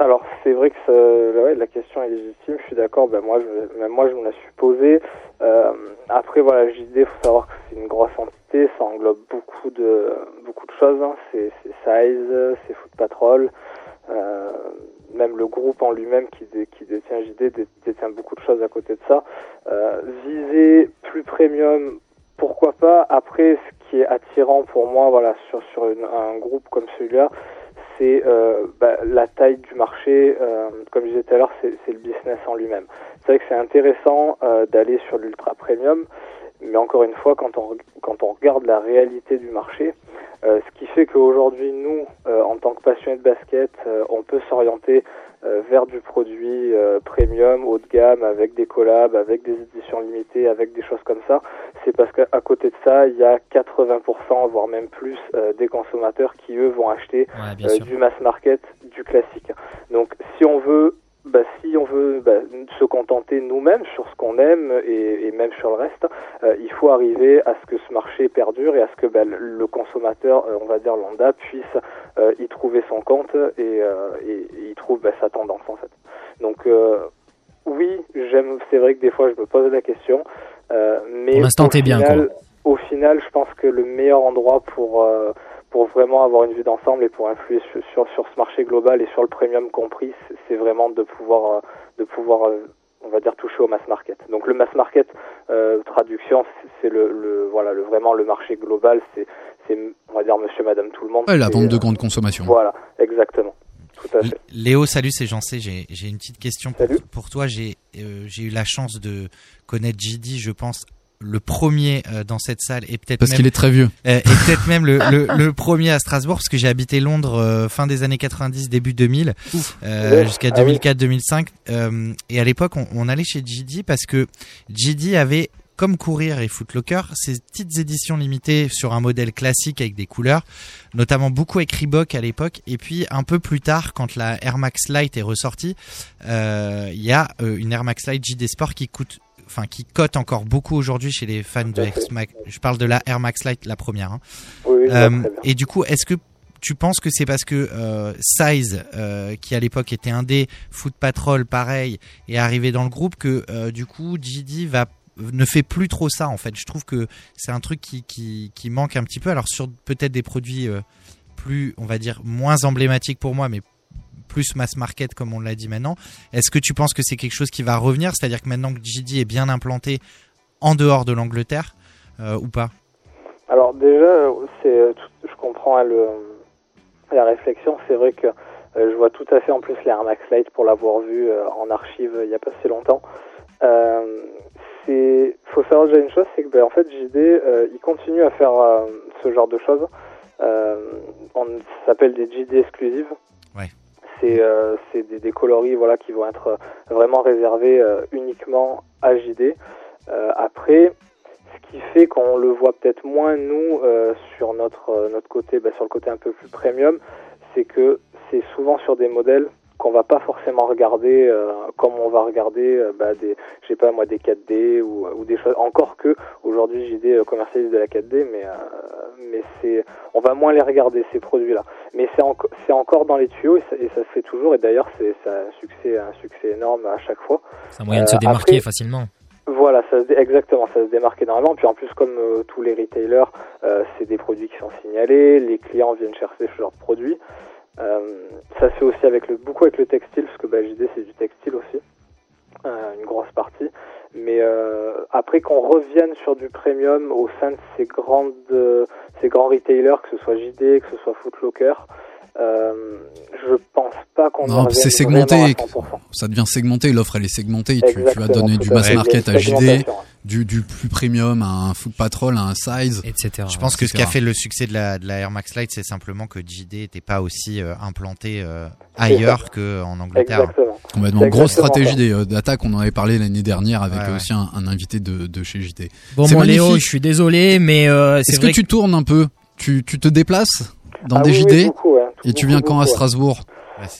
alors c'est vrai que ça- ouais, la question est légitime, je suis d'accord, ben moi je, même moi je me la suis posée. Euh, après voilà, JD, faut savoir que c'est une grosse entité, ça englobe beaucoup de beaucoup de choses, hein. c'est Size, c'est Foot Patrol, euh, même le groupe en lui-même qui, dé- qui détient JD dé- détient beaucoup de choses à côté de ça. Euh, viser plus premium, pourquoi pas. Après, ce qui est attirant pour moi, voilà, sur sur un groupe comme celui-là, c'est euh, bah, la taille du marché. euh, comme je disais tout à l'heure, c'est le business en lui-même. C'est vrai que c'est intéressant euh, d'aller sur l'ultra premium, mais encore une fois, quand on quand on regarde la réalité du marché, ce qui fait qu'aujourd'hui, nous, en tant que passionnés de basket, on peut s'orienter vers du produit premium, haut de gamme, avec des collabs, avec des éditions limitées, avec des choses comme ça. C'est parce qu'à côté de ça, il y a 80%, voire même plus, euh, des consommateurs qui, eux, vont acheter Ouais, euh, du mass market, du classique. Donc, si on veut, bah, si on veut bah, se contenter nous-mêmes sur ce qu'on aime et, et même sur le reste, euh, il faut arriver à ce que ce marché perdure et à ce que bah, le- consommateur, euh, on va dire lambda, puisse euh, y trouver son compte et, euh, et, et y trouve bah, sa tendance en fait. Donc euh, oui, j'aime. C'est vrai que des fois je me pose la question, mais Pour l'instant, t'es bien, final- Au final, je pense que le meilleur endroit pour euh, pour vraiment avoir une vue d'ensemble et pour influer sur, sur sur ce marché global et sur le premium compris, c'est- vraiment de pouvoir euh, de pouvoir euh, on va dire toucher au mass market. Donc le mass market euh, traduction, c'est- le, le voilà le vraiment le marché global, c'est c'est on va dire monsieur madame tout le monde. Ouais, la vente de euh, grande consommation. Voilà, exactement. Tout à fait. Léo, salut, c'est Jean-C. J'ai j'ai une petite question pour, pour toi. J'ai euh, j'ai eu la chance de connaître JD, je pense, le premier euh, dans cette salle et peut-être Parce qu'il est très vieux. Euh, et peut-être même le, le, le premier à Strasbourg parce que j'ai habité Londres euh, fin des années 90 début 2000 euh, Ouais. jusqu'à Ah oui. 2004-2005 euh, et à l'époque on, on allait chez JD parce que JD avait comme Courir et Footlocker, ces petites éditions limitées sur un modèle classique avec des couleurs, notamment beaucoup avec Reebok à l'époque. Et puis un peu plus tard, quand la Air Max Lite est ressortie, euh, il y a euh, une Air Max Lite JD Sport qui coûte, enfin qui cote encore beaucoup aujourd'hui chez les fans de X Max. Je parle de la Air Max Lite, la première. hein. Oui, Euh, et du coup, est-ce que tu penses que c'est parce que euh, Size, euh, qui à l'époque était un des Foot Patrol, pareil, est arrivé dans le groupe, que euh, du coup JD va ne fait plus trop ça en fait. Je trouve que c'est un truc qui, qui, manque un petit peu. Alors sur peut-être des produits euh, plus, on va dire, moins emblématiques pour moi, mais plus mass market comme on l'a dit maintenant. Est-ce que tu penses que c'est quelque chose qui va revenir? C'est-à-dire que maintenant que JD est bien implanté en dehors de l'Angleterre euh, ou pas? Alors déjà, euh, je comprends hein, la réflexion. C'est vrai que je vois tout à fait en plus les Max Lite pour l'avoir vu en archive il n'y a pas si longtemps. Euh, c'est, faut savoir déjà une chose, c'est que ben, en fait JD, euh, il continue à faire euh, ce genre de choses. Euh, on s'appelle des JD exclusives. Ouais. C'est, euh, c'est des, des coloris voilà qui vont être vraiment réservés uniquement à JD. Après, ce qui fait qu'on le voit peut-être moins nous sur notre notre côté, bah, sur le côté un peu plus premium, c'est que c'est souvent sur des modèles qu'on va pas forcément regarder euh, comme on va regarder euh, bah, des je sais pas moi des 4D ou, ou des choses encore que aujourd'hui JD euh, commercialise de la 4D mais euh, mais c'est on va moins les regarder ces produits là mais c'est encore c'est encore dans les tuyaux et ça, et ça se fait toujours et d'ailleurs c'est c'est un succès un succès énorme à chaque fois C'est un moyen de se Euh, démarquer après, facilement. Voilà, ça se exactement, ça se démarque énormément. Puis en plus, comme euh, tous les retailers, euh, c'est des produits qui sont signalés, les clients viennent chercher ce genre de produits. Euh, ça se fait aussi avec le, beaucoup avec le textile, parce que bah, JD c'est du textile aussi, euh, une grosse partie. Mais euh, après qu'on revienne sur du premium au sein de ces grandes, ces grands retailers, que ce soit JD, que ce soit Footlocker, euh, je pense pas qu'on Non, c'est segmenté. à 100%. Ça devient segmenté. L'offre, elle est segmentée. Tu, tu vas donner du mass market à JD, du, du plus premium à un Foot Patrol, à un Size, etc. Je pense que ce qui a fait le succès de la, de la Air Max Lite, c'est simplement que JD n'était pas aussi euh, implanté euh, ailleurs qu'en Angleterre. Exactement. Complètement. Grosse stratégie euh, d'attaque. On en avait parlé l'année dernière avec Ouais, ouais. aussi un, un invité de, de chez JT. Bon, mon Léo, je suis désolé, mais euh, c'est Est-ce que tu tournes un peu? Tu, tu te déplaces? Dans Ah des oui, JD oui, beaucoup, ouais. et tu Beaucoup, viens quand à beaucoup, ouais. Strasbourg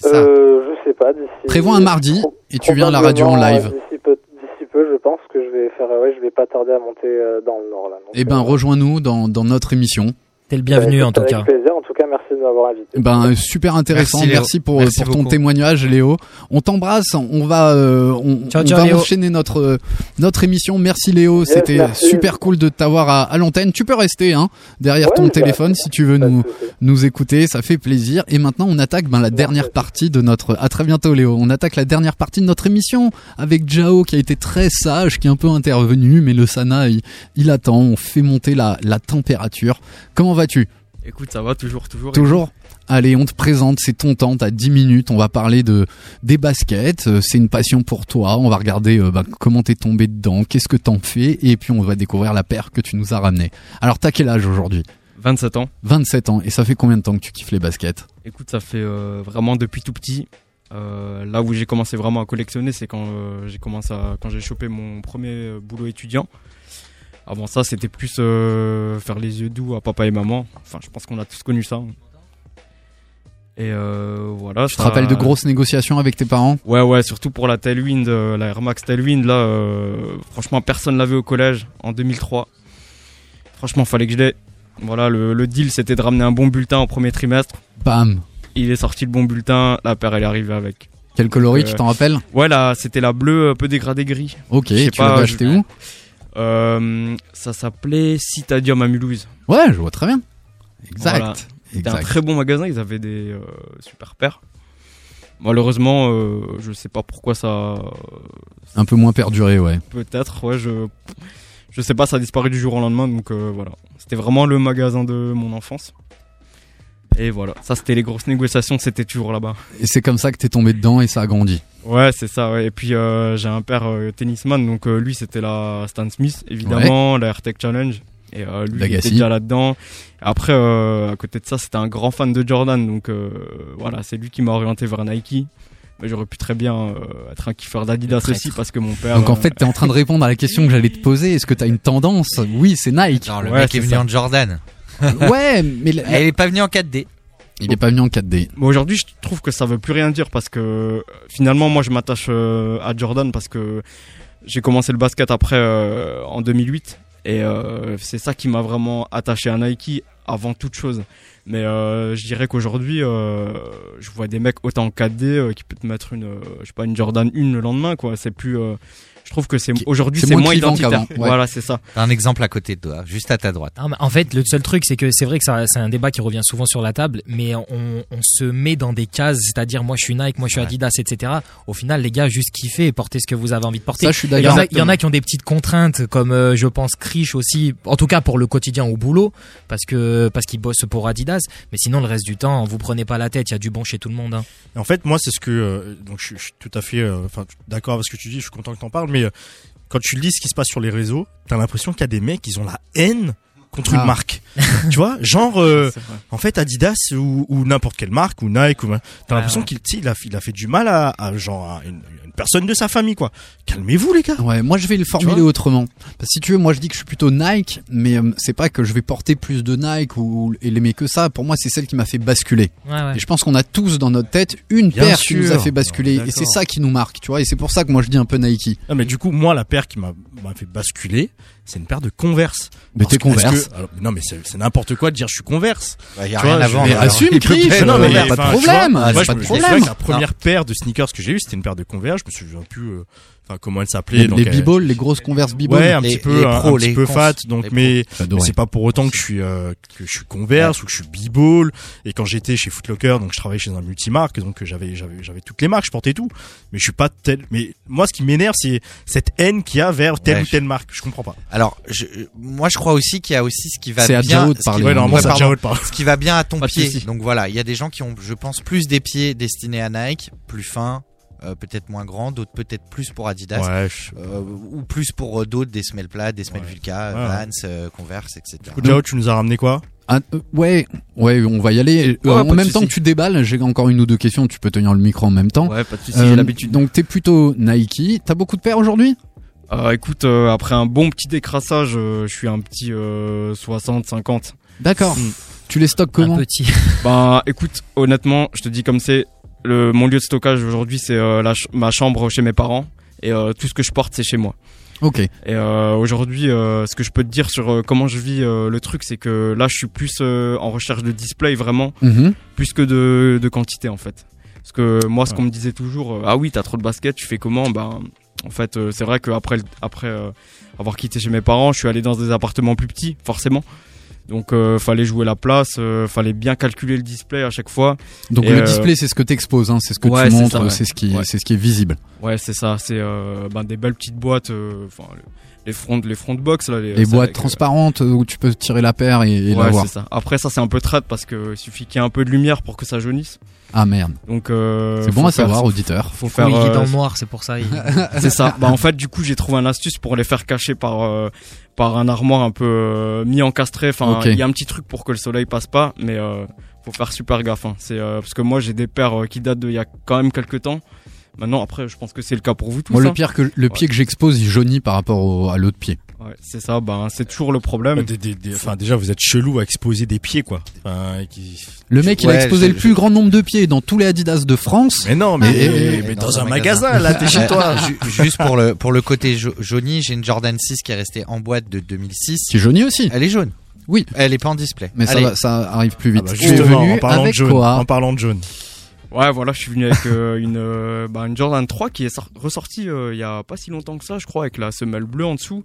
Euh, je sais pas, d'ici. Prévois un mardi et tu viens à la radio en probablement, live. euh, D'ici peu, d'ici peu, je pense que je vais faire, euh, ouais, je vais pas tarder à monter euh, dans le nord là. Donc, Eh ben, rejoins-nous dans, dans notre émission. T'es le bienvenu euh, en tout avec cas. plaisir. En tout cas, merci de m'avoir invité. Ben super intéressant. Merci, pour Merci pour ton témoignage, Léo. On t'embrasse. On va euh, on, Ciao, on ciao, va Léo. enchaîner notre euh, notre émission. Merci Léo. Yes, C'était super cool de t'avoir à, à l'antenne. Tu peux rester hein derrière Ouais, ton bah, téléphone si tu veux nous nous écouter. Ça fait plaisir. Et maintenant on attaque ben la dernière partie de notre. À très bientôt Léo. On attaque la dernière partie de notre émission avec Jao qui a été très sage, qui est un peu intervenu, mais le Sana il, il attend. On fait monter la la température. Comment vas-tu? Écoute, ça va toujours, toujours. Toujours Allez, on te présente, c'est ton temps, t'as 10 minutes, on va parler de des baskets, euh, c'est une passion pour toi, on va regarder euh, bah, comment t'es tombé dedans, qu'est-ce que t'en fais, et puis on va découvrir la paire que tu nous as ramenée. Alors t'as quel âge aujourd'hui 27 ans. 27 ans, et ça fait combien de temps que tu kiffes les baskets Écoute, ça fait euh, vraiment depuis tout petit. Euh, là où j'ai commencé vraiment à collectionner, c'est quand j'ai commencé à, quand j'ai chopé mon premier boulot étudiant. Avant ça, c'était plus euh, faire les yeux doux à papa et maman. Enfin, je pense qu'on a tous connu ça. Et euh, voilà. Tu te rappelles de grosses négociations avec tes parents? Ouais, ouais, surtout pour la Tailwind, euh, la Air Max Tailwind, là, euh, franchement, personne l'avait au collège en 2003. Franchement, fallait que je l'ai. Voilà, le, le deal, c'était de ramener un bon bulletin au premier trimestre. Bam Il est sorti le bon bulletin, la paire, elle est arrivée avec. Quel coloris, tu t'en rappelles? Ouais, là, c'était la bleue un peu dégradée gris. Ok, Je sais tu l'avais acheté je- où? Euh, Ça s'appelait Citadium à Mulhouse. Ouais, je vois très bien. Exact. Voilà. C'était un très bon magasin, ils avaient des euh, super paires. Malheureusement, euh, je sais pas pourquoi ça. Un peu moins perduré, ouais. Peut-être, ouais, je. Je sais pas, ça a disparu du jour au lendemain, donc euh, voilà. C'était vraiment le magasin de mon enfance. Et voilà, ça c'était les grosses négociations, c'était toujours là-bas. Et c'est comme ça que t'es tombé dedans et ça a grandi. Ouais, c'est ça, ouais. Et puis euh, j'ai un père euh, tennisman, donc euh, lui c'était la Stan Smith, évidemment, la AirTech Challenge. Et euh, lui il était déjà là-dedans. Après, euh, à côté de ça, c'était un grand fan de Jordan, donc euh, voilà, c'est lui qui m'a orienté vers Nike. Mais j'aurais pu très bien euh, être un kiffeur d'Adidas aussi, parce que mon père. Donc en fait, t'es en train de répondre à la question que j'allais te poser. Est-ce que t'as une tendance? Oui, c'est Nike. Non, le Ouais, mec est c'est venu ça. en Jordan. ouais, mais la- Elle est pas venue en 4D. il est pas venu en 4D. Mais aujourd'hui, je trouve que ça veut plus rien dire parce que euh, finalement, moi, je m'attache euh, à Jordan parce que j'ai commencé le basket après euh, en 2008 et euh, c'est ça qui m'a vraiment attaché à Nike avant toute chose. Mais euh, je dirais qu'aujourd'hui, euh, je vois des mecs autant en 4D euh, qui peut te mettre une, euh, je sais pas, une Jordan 1 le lendemain, quoi. C'est plus. Je trouve que c'est aujourd'hui c'est moins moins, identitaire. ouais. Voilà, c'est ça. Un exemple à côté de toi, juste à ta droite. En fait, le seul truc, c'est que c'est vrai que c'est un débat qui revient souvent sur la table, mais on, on se met dans des cases, c'est-à-dire moi je suis Nike, moi je suis Adidas, etc. Au final, les gars, juste kiffez et portez ce que vous avez envie de porter. Ça, je suis Il y, a, il y en a qui ont des petites contraintes, comme euh, je pense Krish aussi, en tout cas pour le quotidien au boulot, parce que parce qu'ils bossent pour Adidas. Mais sinon, le reste du temps, vous prenez pas la tête, il y a du bon chez tout le monde. hein. En fait, moi, c'est ce que euh, donc je, suis- je suis tout à fait, euh, d'accord avec ce que tu dis. Je suis content que t'en parles, mais euh, quand tu lis ce qui se passe sur les réseaux, t'as l'impression qu'il y a des mecs, ils ont la haine contre Ah. une marque. tu vois, genre, euh, en fait, Adidas ou, ou n'importe quelle marque ou Nike, ou t'as Ouais, l'impression ouais. qu'il, tu sais, il a, il a fait du mal à, à genre à une, une personne de sa famille, quoi. Calmez-vous, les gars. Ouais, moi je vais le formuler autrement. Parce que si tu veux, moi je dis que je suis plutôt Nike, mais euh, c'est pas que je vais porter plus de Nike ou et l'aimer que ça. Pour moi, c'est celle qui m'a fait basculer. Ouais, ouais. Et je pense qu'on a tous dans notre tête une Bien paire qui nous a fait basculer. Non, Et c'est ça qui nous marque, tu vois. Et c'est pour ça que moi je dis un peu Nike. Non, mais du coup, moi, la paire qui m'a, m'a fait basculer, c'est une paire de Converse. Mais t'es Converse. que- alors, non, mais c'est, c'est n'importe quoi de dire je suis Converse. Ouais, y a Tu vois, rien à je- vendre. mais assume, Chris, pas- non, mais pas de problème. vois, Ah, Moi, je pas de me problème. que la première paire de sneakers que j'ai eu, c'était une paire de Converge. Je me souviens plus, euh, enfin, comment elle s'appelait. Les, donc, les b-balls, les grosses converses b-balls. Ouais, un Les- petit peu, les un- petit peu cons, fat. Donc, mais, c'est pas pour autant que je suis euh, que je suis Converse ou que je suis B-ball. Et quand j'étais chez Footlocker, donc je travaillais chez un multimarque, donc euh, j'avais j'avais j'avais toutes les marques, je portais tout. Mais je suis pas tel. Mais moi, ce qui m'énerve, c'est cette haine qu'il y a vers telle Ouais, ou telle marque. Je comprends pas. Alors, je, moi, je crois aussi qu'il y a aussi ce qui va C'est à bien, de ce qui- parler. Ouais, normalement, Ouais, c'est à pardon. Jao de parler. ce qui va bien à ton pied. Donc voilà, il y a des gens qui ont, je pense, plus des pieds destinés à Nike, plus fins, euh, peut-être moins grands, d'autres peut-être plus pour Adidas, Ouais, je- euh, ou plus pour euh, d'autres des semelles plates, des semelles Ouais. Vulca. Vans, euh, Converse, etc. Du coup, Jao, tu nous as ramené quoi? Ah, euh, ouais, ouais, on va y aller. Ouais, en même temps que tu déballes, j'ai encore une ou deux questions. Tu peux tenir le micro en même temps. Ouais, pas de soucis, Euh, j'ai l'habitude. Donc t'es plutôt Nike. T'as beaucoup de paires aujourd'hui? Euh, écoute, euh, après un bon petit décrassage, euh, je suis un petit euh, 60, 50. D'accord. Mm. Tu les stockes comment? Un petit. Bah écoute, honnêtement, je te dis comme c'est, le mon lieu de stockage aujourd'hui c'est euh, ch- ma chambre chez mes parents et euh, tout ce que je porte c'est chez moi. Ok. Et euh, aujourd'hui, euh, ce que je peux te dire sur comment je vis le truc, c'est que là je suis plus en recherche de display vraiment, Mhm. plus que de, de quantité en fait. Parce que moi, ce Ouais. qu'on me disait toujours, ah oui, t'as trop de basket, tu fais comment? Ben, en fait, c'est vrai qu'après après euh, avoir quitté chez mes parents, je suis allé dans des appartements plus petits, forcément. Donc, euh, fallait jouer la place, euh, fallait bien calculer le display à chaque fois. Donc Et, le euh, display, c'est ce que t'exposes, hein, c'est ce que ouais, tu montres, ouais. c'est ce qui, Ouais. c'est ce qui est visible. Ouais, c'est ça. C'est euh, ben, des belles petites boîtes, euh, enfin le- les front, les front box là, les, boîtes avec, euh, transparentes où tu peux tirer la paire et, et la ouais, voir. c'est ça. Après ça, c'est un peu traite parce que il suffit qu'il y ait un peu de lumière pour que ça jaunisse. Ah merde. Donc euh, C'est bon faut à faire- savoir, auditeur. Faut Oui, faire. il est euh, dans le noir, c'est pour ça. il- c'est ça. Bah en fait, du coup, j'ai trouvé un astuce pour les faire cacher par euh, par un armoire un peu euh, mis encastré. Enfin, il y a un petit truc pour que le soleil passe pas, mais euh, faut faire super gaffe. hein. C'est euh, parce que moi, j'ai des paires euh, qui datent d'il y a quand même quelques temps. Maintenant, après, je pense que c'est le cas pour vous tous. Moi, le hein. pire que le pied que j'expose, il jaunit par rapport au- à l'autre pied. Ouais, c'est ça. Ben, c'est toujours le problème. Des- des- des- Enfin, déjà, vous êtes chelou à exposer des pieds, quoi. Enfin, qui- Le mec, il a Ouais, exposé je- le plus grand nombre de pieds dans tous les Adidas de France. Mais non, mais, Et- et- mais dans, un magasin, là, t'es chez toi. ju- Juste pour le pour le côté ja- jauni, j'ai une Jordan 6 qui est restée en boîte de 2006. Qui jaunit aussi. Elle est jaune. Oui. Elle est pas en display. Mais ça, Allez. va- ça arrive plus Ah vite. bah, tu es justement, venu en parlant avec de jaune, quoi? en parlant de jaune. Ouais, voilà, je suis venu avec euh, une, euh, bah, une Jordan 3 qui est sor- ressortie euh, il y a pas si longtemps que ça, je crois, avec la semelle bleue en dessous.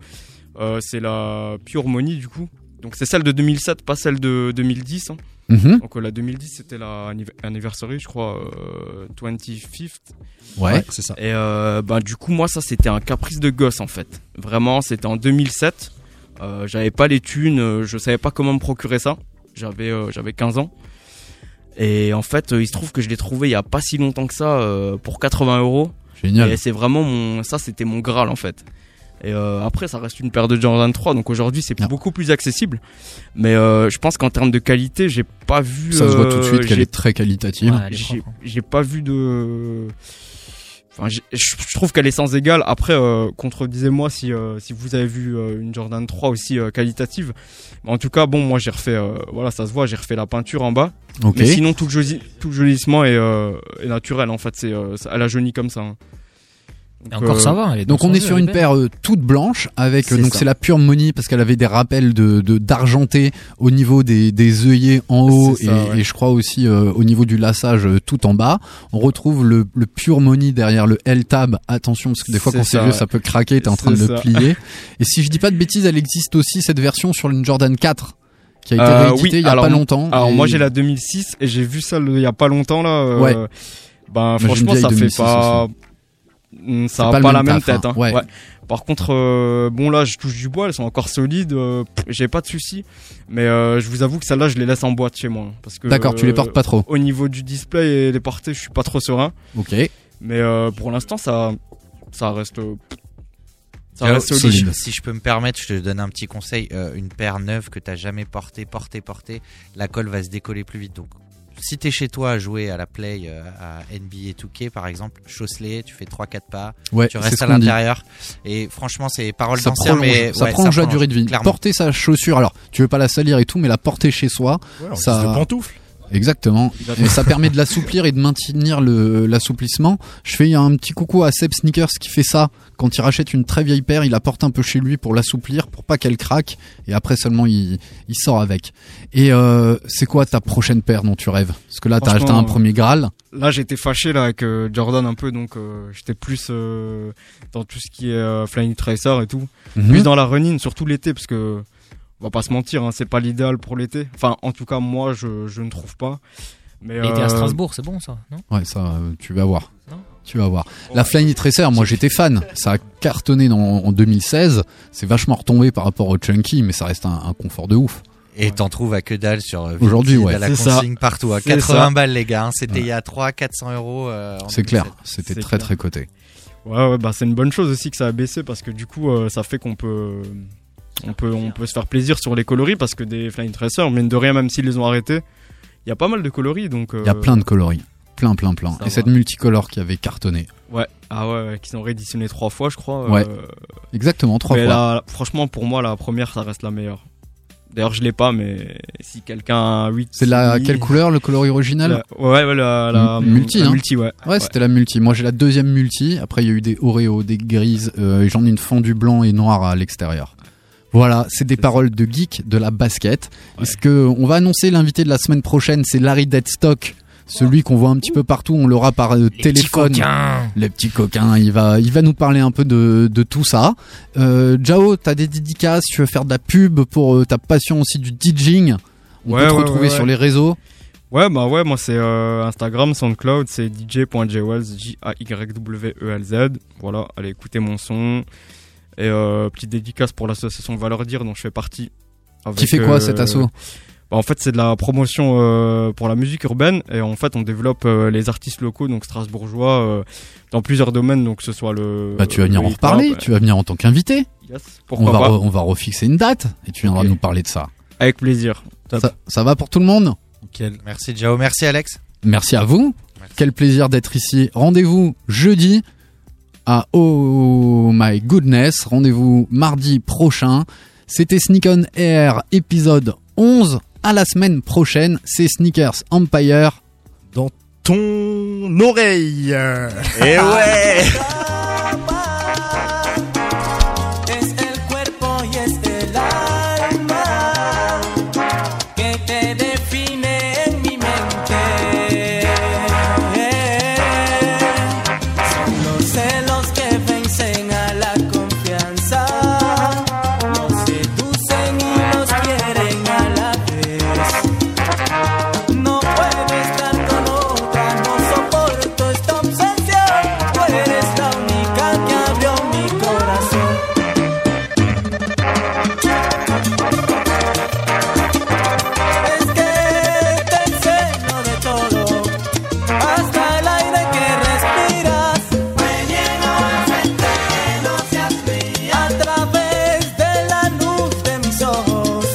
Euh, c'est la Pure Money du coup. Donc c'est celle de 2007, pas celle de 2010. hein. Mhm. Donc euh, la 2010 c'était la anniv- anniversary, je crois, euh, 25th. Ouais. c'est ça. Et euh, bah du coup moi ça c'était un caprice de gosse en fait. Vraiment c'était en 2007. Euh, j'avais pas les thunes, euh, je savais pas comment me procurer ça. J'avais euh, j'avais 15 ans. Et en fait euh, il se trouve que je l'ai trouvé il y a pas si longtemps que ça euh, pour 80 euros. Génial. Et c'est vraiment mon ça c'était mon graal en fait. Et euh, après ça reste une paire de Jordan 3 donc aujourd'hui c'est Ah. beaucoup plus accessible. Mais euh, je pense qu'en termes de qualité j'ai pas vu. Ça se voit tout de suite qu'elle est très qualitative. Ouais, hein. j'ai pas vu de enfin je je trouve qu'elle est sans égale après euh, contredisez-moi si euh, si vous avez vu euh, une Jordan 3 aussi euh, qualitative en tout cas bon moi j'ai refait euh, voilà ça se voit j'ai refait la peinture en bas Ok. mais sinon tout le joli- tout le jaunissement est, euh, est naturel en fait c'est euh, elle a jauni comme ça hein. Donc, encore euh, ça va. elle est Donc on est sur une paire euh, toute blanche avec euh, donc ça. c'est la pure money parce qu'elle avait des rappels de de- d'argenté au niveau des des œillets en haut et, ça, ouais. et je crois aussi euh, au niveau du lassage euh, tout en bas. On retrouve le le pure money derrière le L tab. Attention parce que des fois quand c'est ça, vieux ouais. ça peut craquer. T'es en train de le ça. plier. Et si je dis pas de bêtises, elle existe aussi cette version sur une Jordan 4 qui a été rééditée oui, il y a alors, pas longtemps. Alors Et- moi j'ai la 2006 et j'ai vu celle il y a pas longtemps là. Ouais. Ben j'ai une franchement ça fait 2006 pas. Mm, Ça a pas la même taf, tête. hein. hein. Ouais. Ouais. Par contre, euh, bon là je touche du bois, elles sont encore solides. euh, j'ai pas de soucis. Mais euh, je vous avoue que celle-là je les laisse en boîte chez moi. hein, Parce que, D'accord, tu les portes pas trop. Au niveau du display et les portées, je suis pas trop serein. Ok. Mais euh, pour l'instant ça, ça reste. euh, Ça Euh, reste si, solide. je, si je peux me permettre, je te donne un petit conseil. Euh, une paire neuve que t'as jamais portée, portée, portée, la colle va se décoller plus vite. Donc, si t'es chez toi à jouer à la play, euh, à NBA 2K par exemple, chausse-les, tu fais 3-4 pas, Ouais, tu restes à l'intérieur. Et franchement, c'est parole ça d'ancien, mais ça ouais, prolonge la durée de vie. clairement. Porter sa chaussure, alors tu veux pas la salir et tout, mais la porter chez soi, Ouais, ça, de pantoufle. Exactement. Exactement. Et ça permet de l'assouplir et de maintenir l'assouplissement. Je fais un petit coucou à Seb Sneakers qui fait ça. Quand il rachète une très vieille paire, il la porte un peu chez lui pour l'assouplir, pour pas qu'elle craque. Et après seulement il, il sort avec. Et euh, c'est quoi ta prochaine paire dont tu rêves? Parce que là t'as acheté un premier Graal. Là, j'étais fâché là avec euh, Jordan un peu, donc euh, j'étais plus euh, dans tout ce qui est euh, Flying Tracer et tout. Mhm. Plus dans la running, surtout l'été, parce que on va pas se mentir, hein, c'est pas l'idéal pour l'été. Enfin, en tout cas, moi, je, je ne trouve pas. Mais L'été à euh, Strasbourg, c'est bon ça, non? Ouais, ça, euh, tu vas voir. Non? Tu vas voir. La Flying Tracer, moi j'étais fan. Ça a cartonné dans, en 2016. C'est vachement retombé par rapport au Chunky, mais ça reste un, un confort de ouf. Et t'en trouves à que dalle sur euh, Aujourd'hui, ouais. à la C'est ça. consigne partout à C'est 80 ça. balles les gars. hein. C'était Ouais. il y a 3 400 euros. euh, en C'est clair. 2007. C'était C'est très clair. très coté. Ouais, ouais, bah c'est une bonne chose aussi que ça a baissé parce que du coup, euh, ça fait qu'on peut, on peut, on peut se faire plaisir sur les coloris parce que des Flying Tracer, mine de rien, même s'ils les ont arrêtés, il y a pas mal de coloris donc. Il y a plein de coloris. Plein, plein, plein. Ça Et va. cette multicolore qui avait cartonné. Ouais, ah ouais, ouais, qu'ils ont rééditionné trois fois, je crois. Ouais. euh, Exactement, trois mais fois. là, franchement, pour moi, la première, ça reste la meilleure. D'ailleurs, je l'ai pas, mais si quelqu'un a 8. C'est la quelle couleur le coloris original La- ouais, ouais, la, multi, la hein. multi, ouais. Ouais, c'était la multi. Moi, j'ai la deuxième multi. Après, il y a eu des Oreo, des grises. euh, et J'en ai une fondue blanc et noir à l'extérieur. Voilà, c'est des paroles de geek de la basket. Est-ce que on va annoncer l'invité de la semaine prochaine C'est Larry Deadstock, celui qu'on voit un petit peu partout. On l'aura par euh, téléphone. coquins. Les petits coquins. Il va, il va nous parler un peu de, de tout ça. Euh, Jao, t'as des dédicaces Tu veux faire de la pub pour euh, ta passion aussi du DJing On Ouais, peut te ouais, retrouver ouais, sur les réseaux. Ouais, bah ouais, moi c'est euh, Instagram, SoundCloud, c'est dj.jwells, J-A-Y-W-E-L-Z. E Voilà, allez écouter mon son. Et euh, petite dédicace pour l'association Valeur Dire dont je fais partie. Qui fait quoi, cet asso bah, En fait, c'est de la promotion euh, pour la musique urbaine. Et en fait, on développe euh, les artistes locaux, donc strasbourgeois, euh, dans plusieurs domaines, donc que ce soit le. Bah, tu vas venir en reparler. euh, Tu vas venir en tant qu'invité. Yes, on pourquoi va, pas. re- on va refixer une date et tu viendras nous parler de ça. Avec plaisir. Ça, ça va pour tout le monde? Merci Jao, merci Alex. Merci à vous. Quel plaisir d'être ici. Rendez-vous jeudi à Oh My Goodness. Rendez-vous mardi prochain. C'était Sneak on Air épisode 11. À la semaine prochaine. C'est Sneakers Empire. Dans ton oreille. Et ouais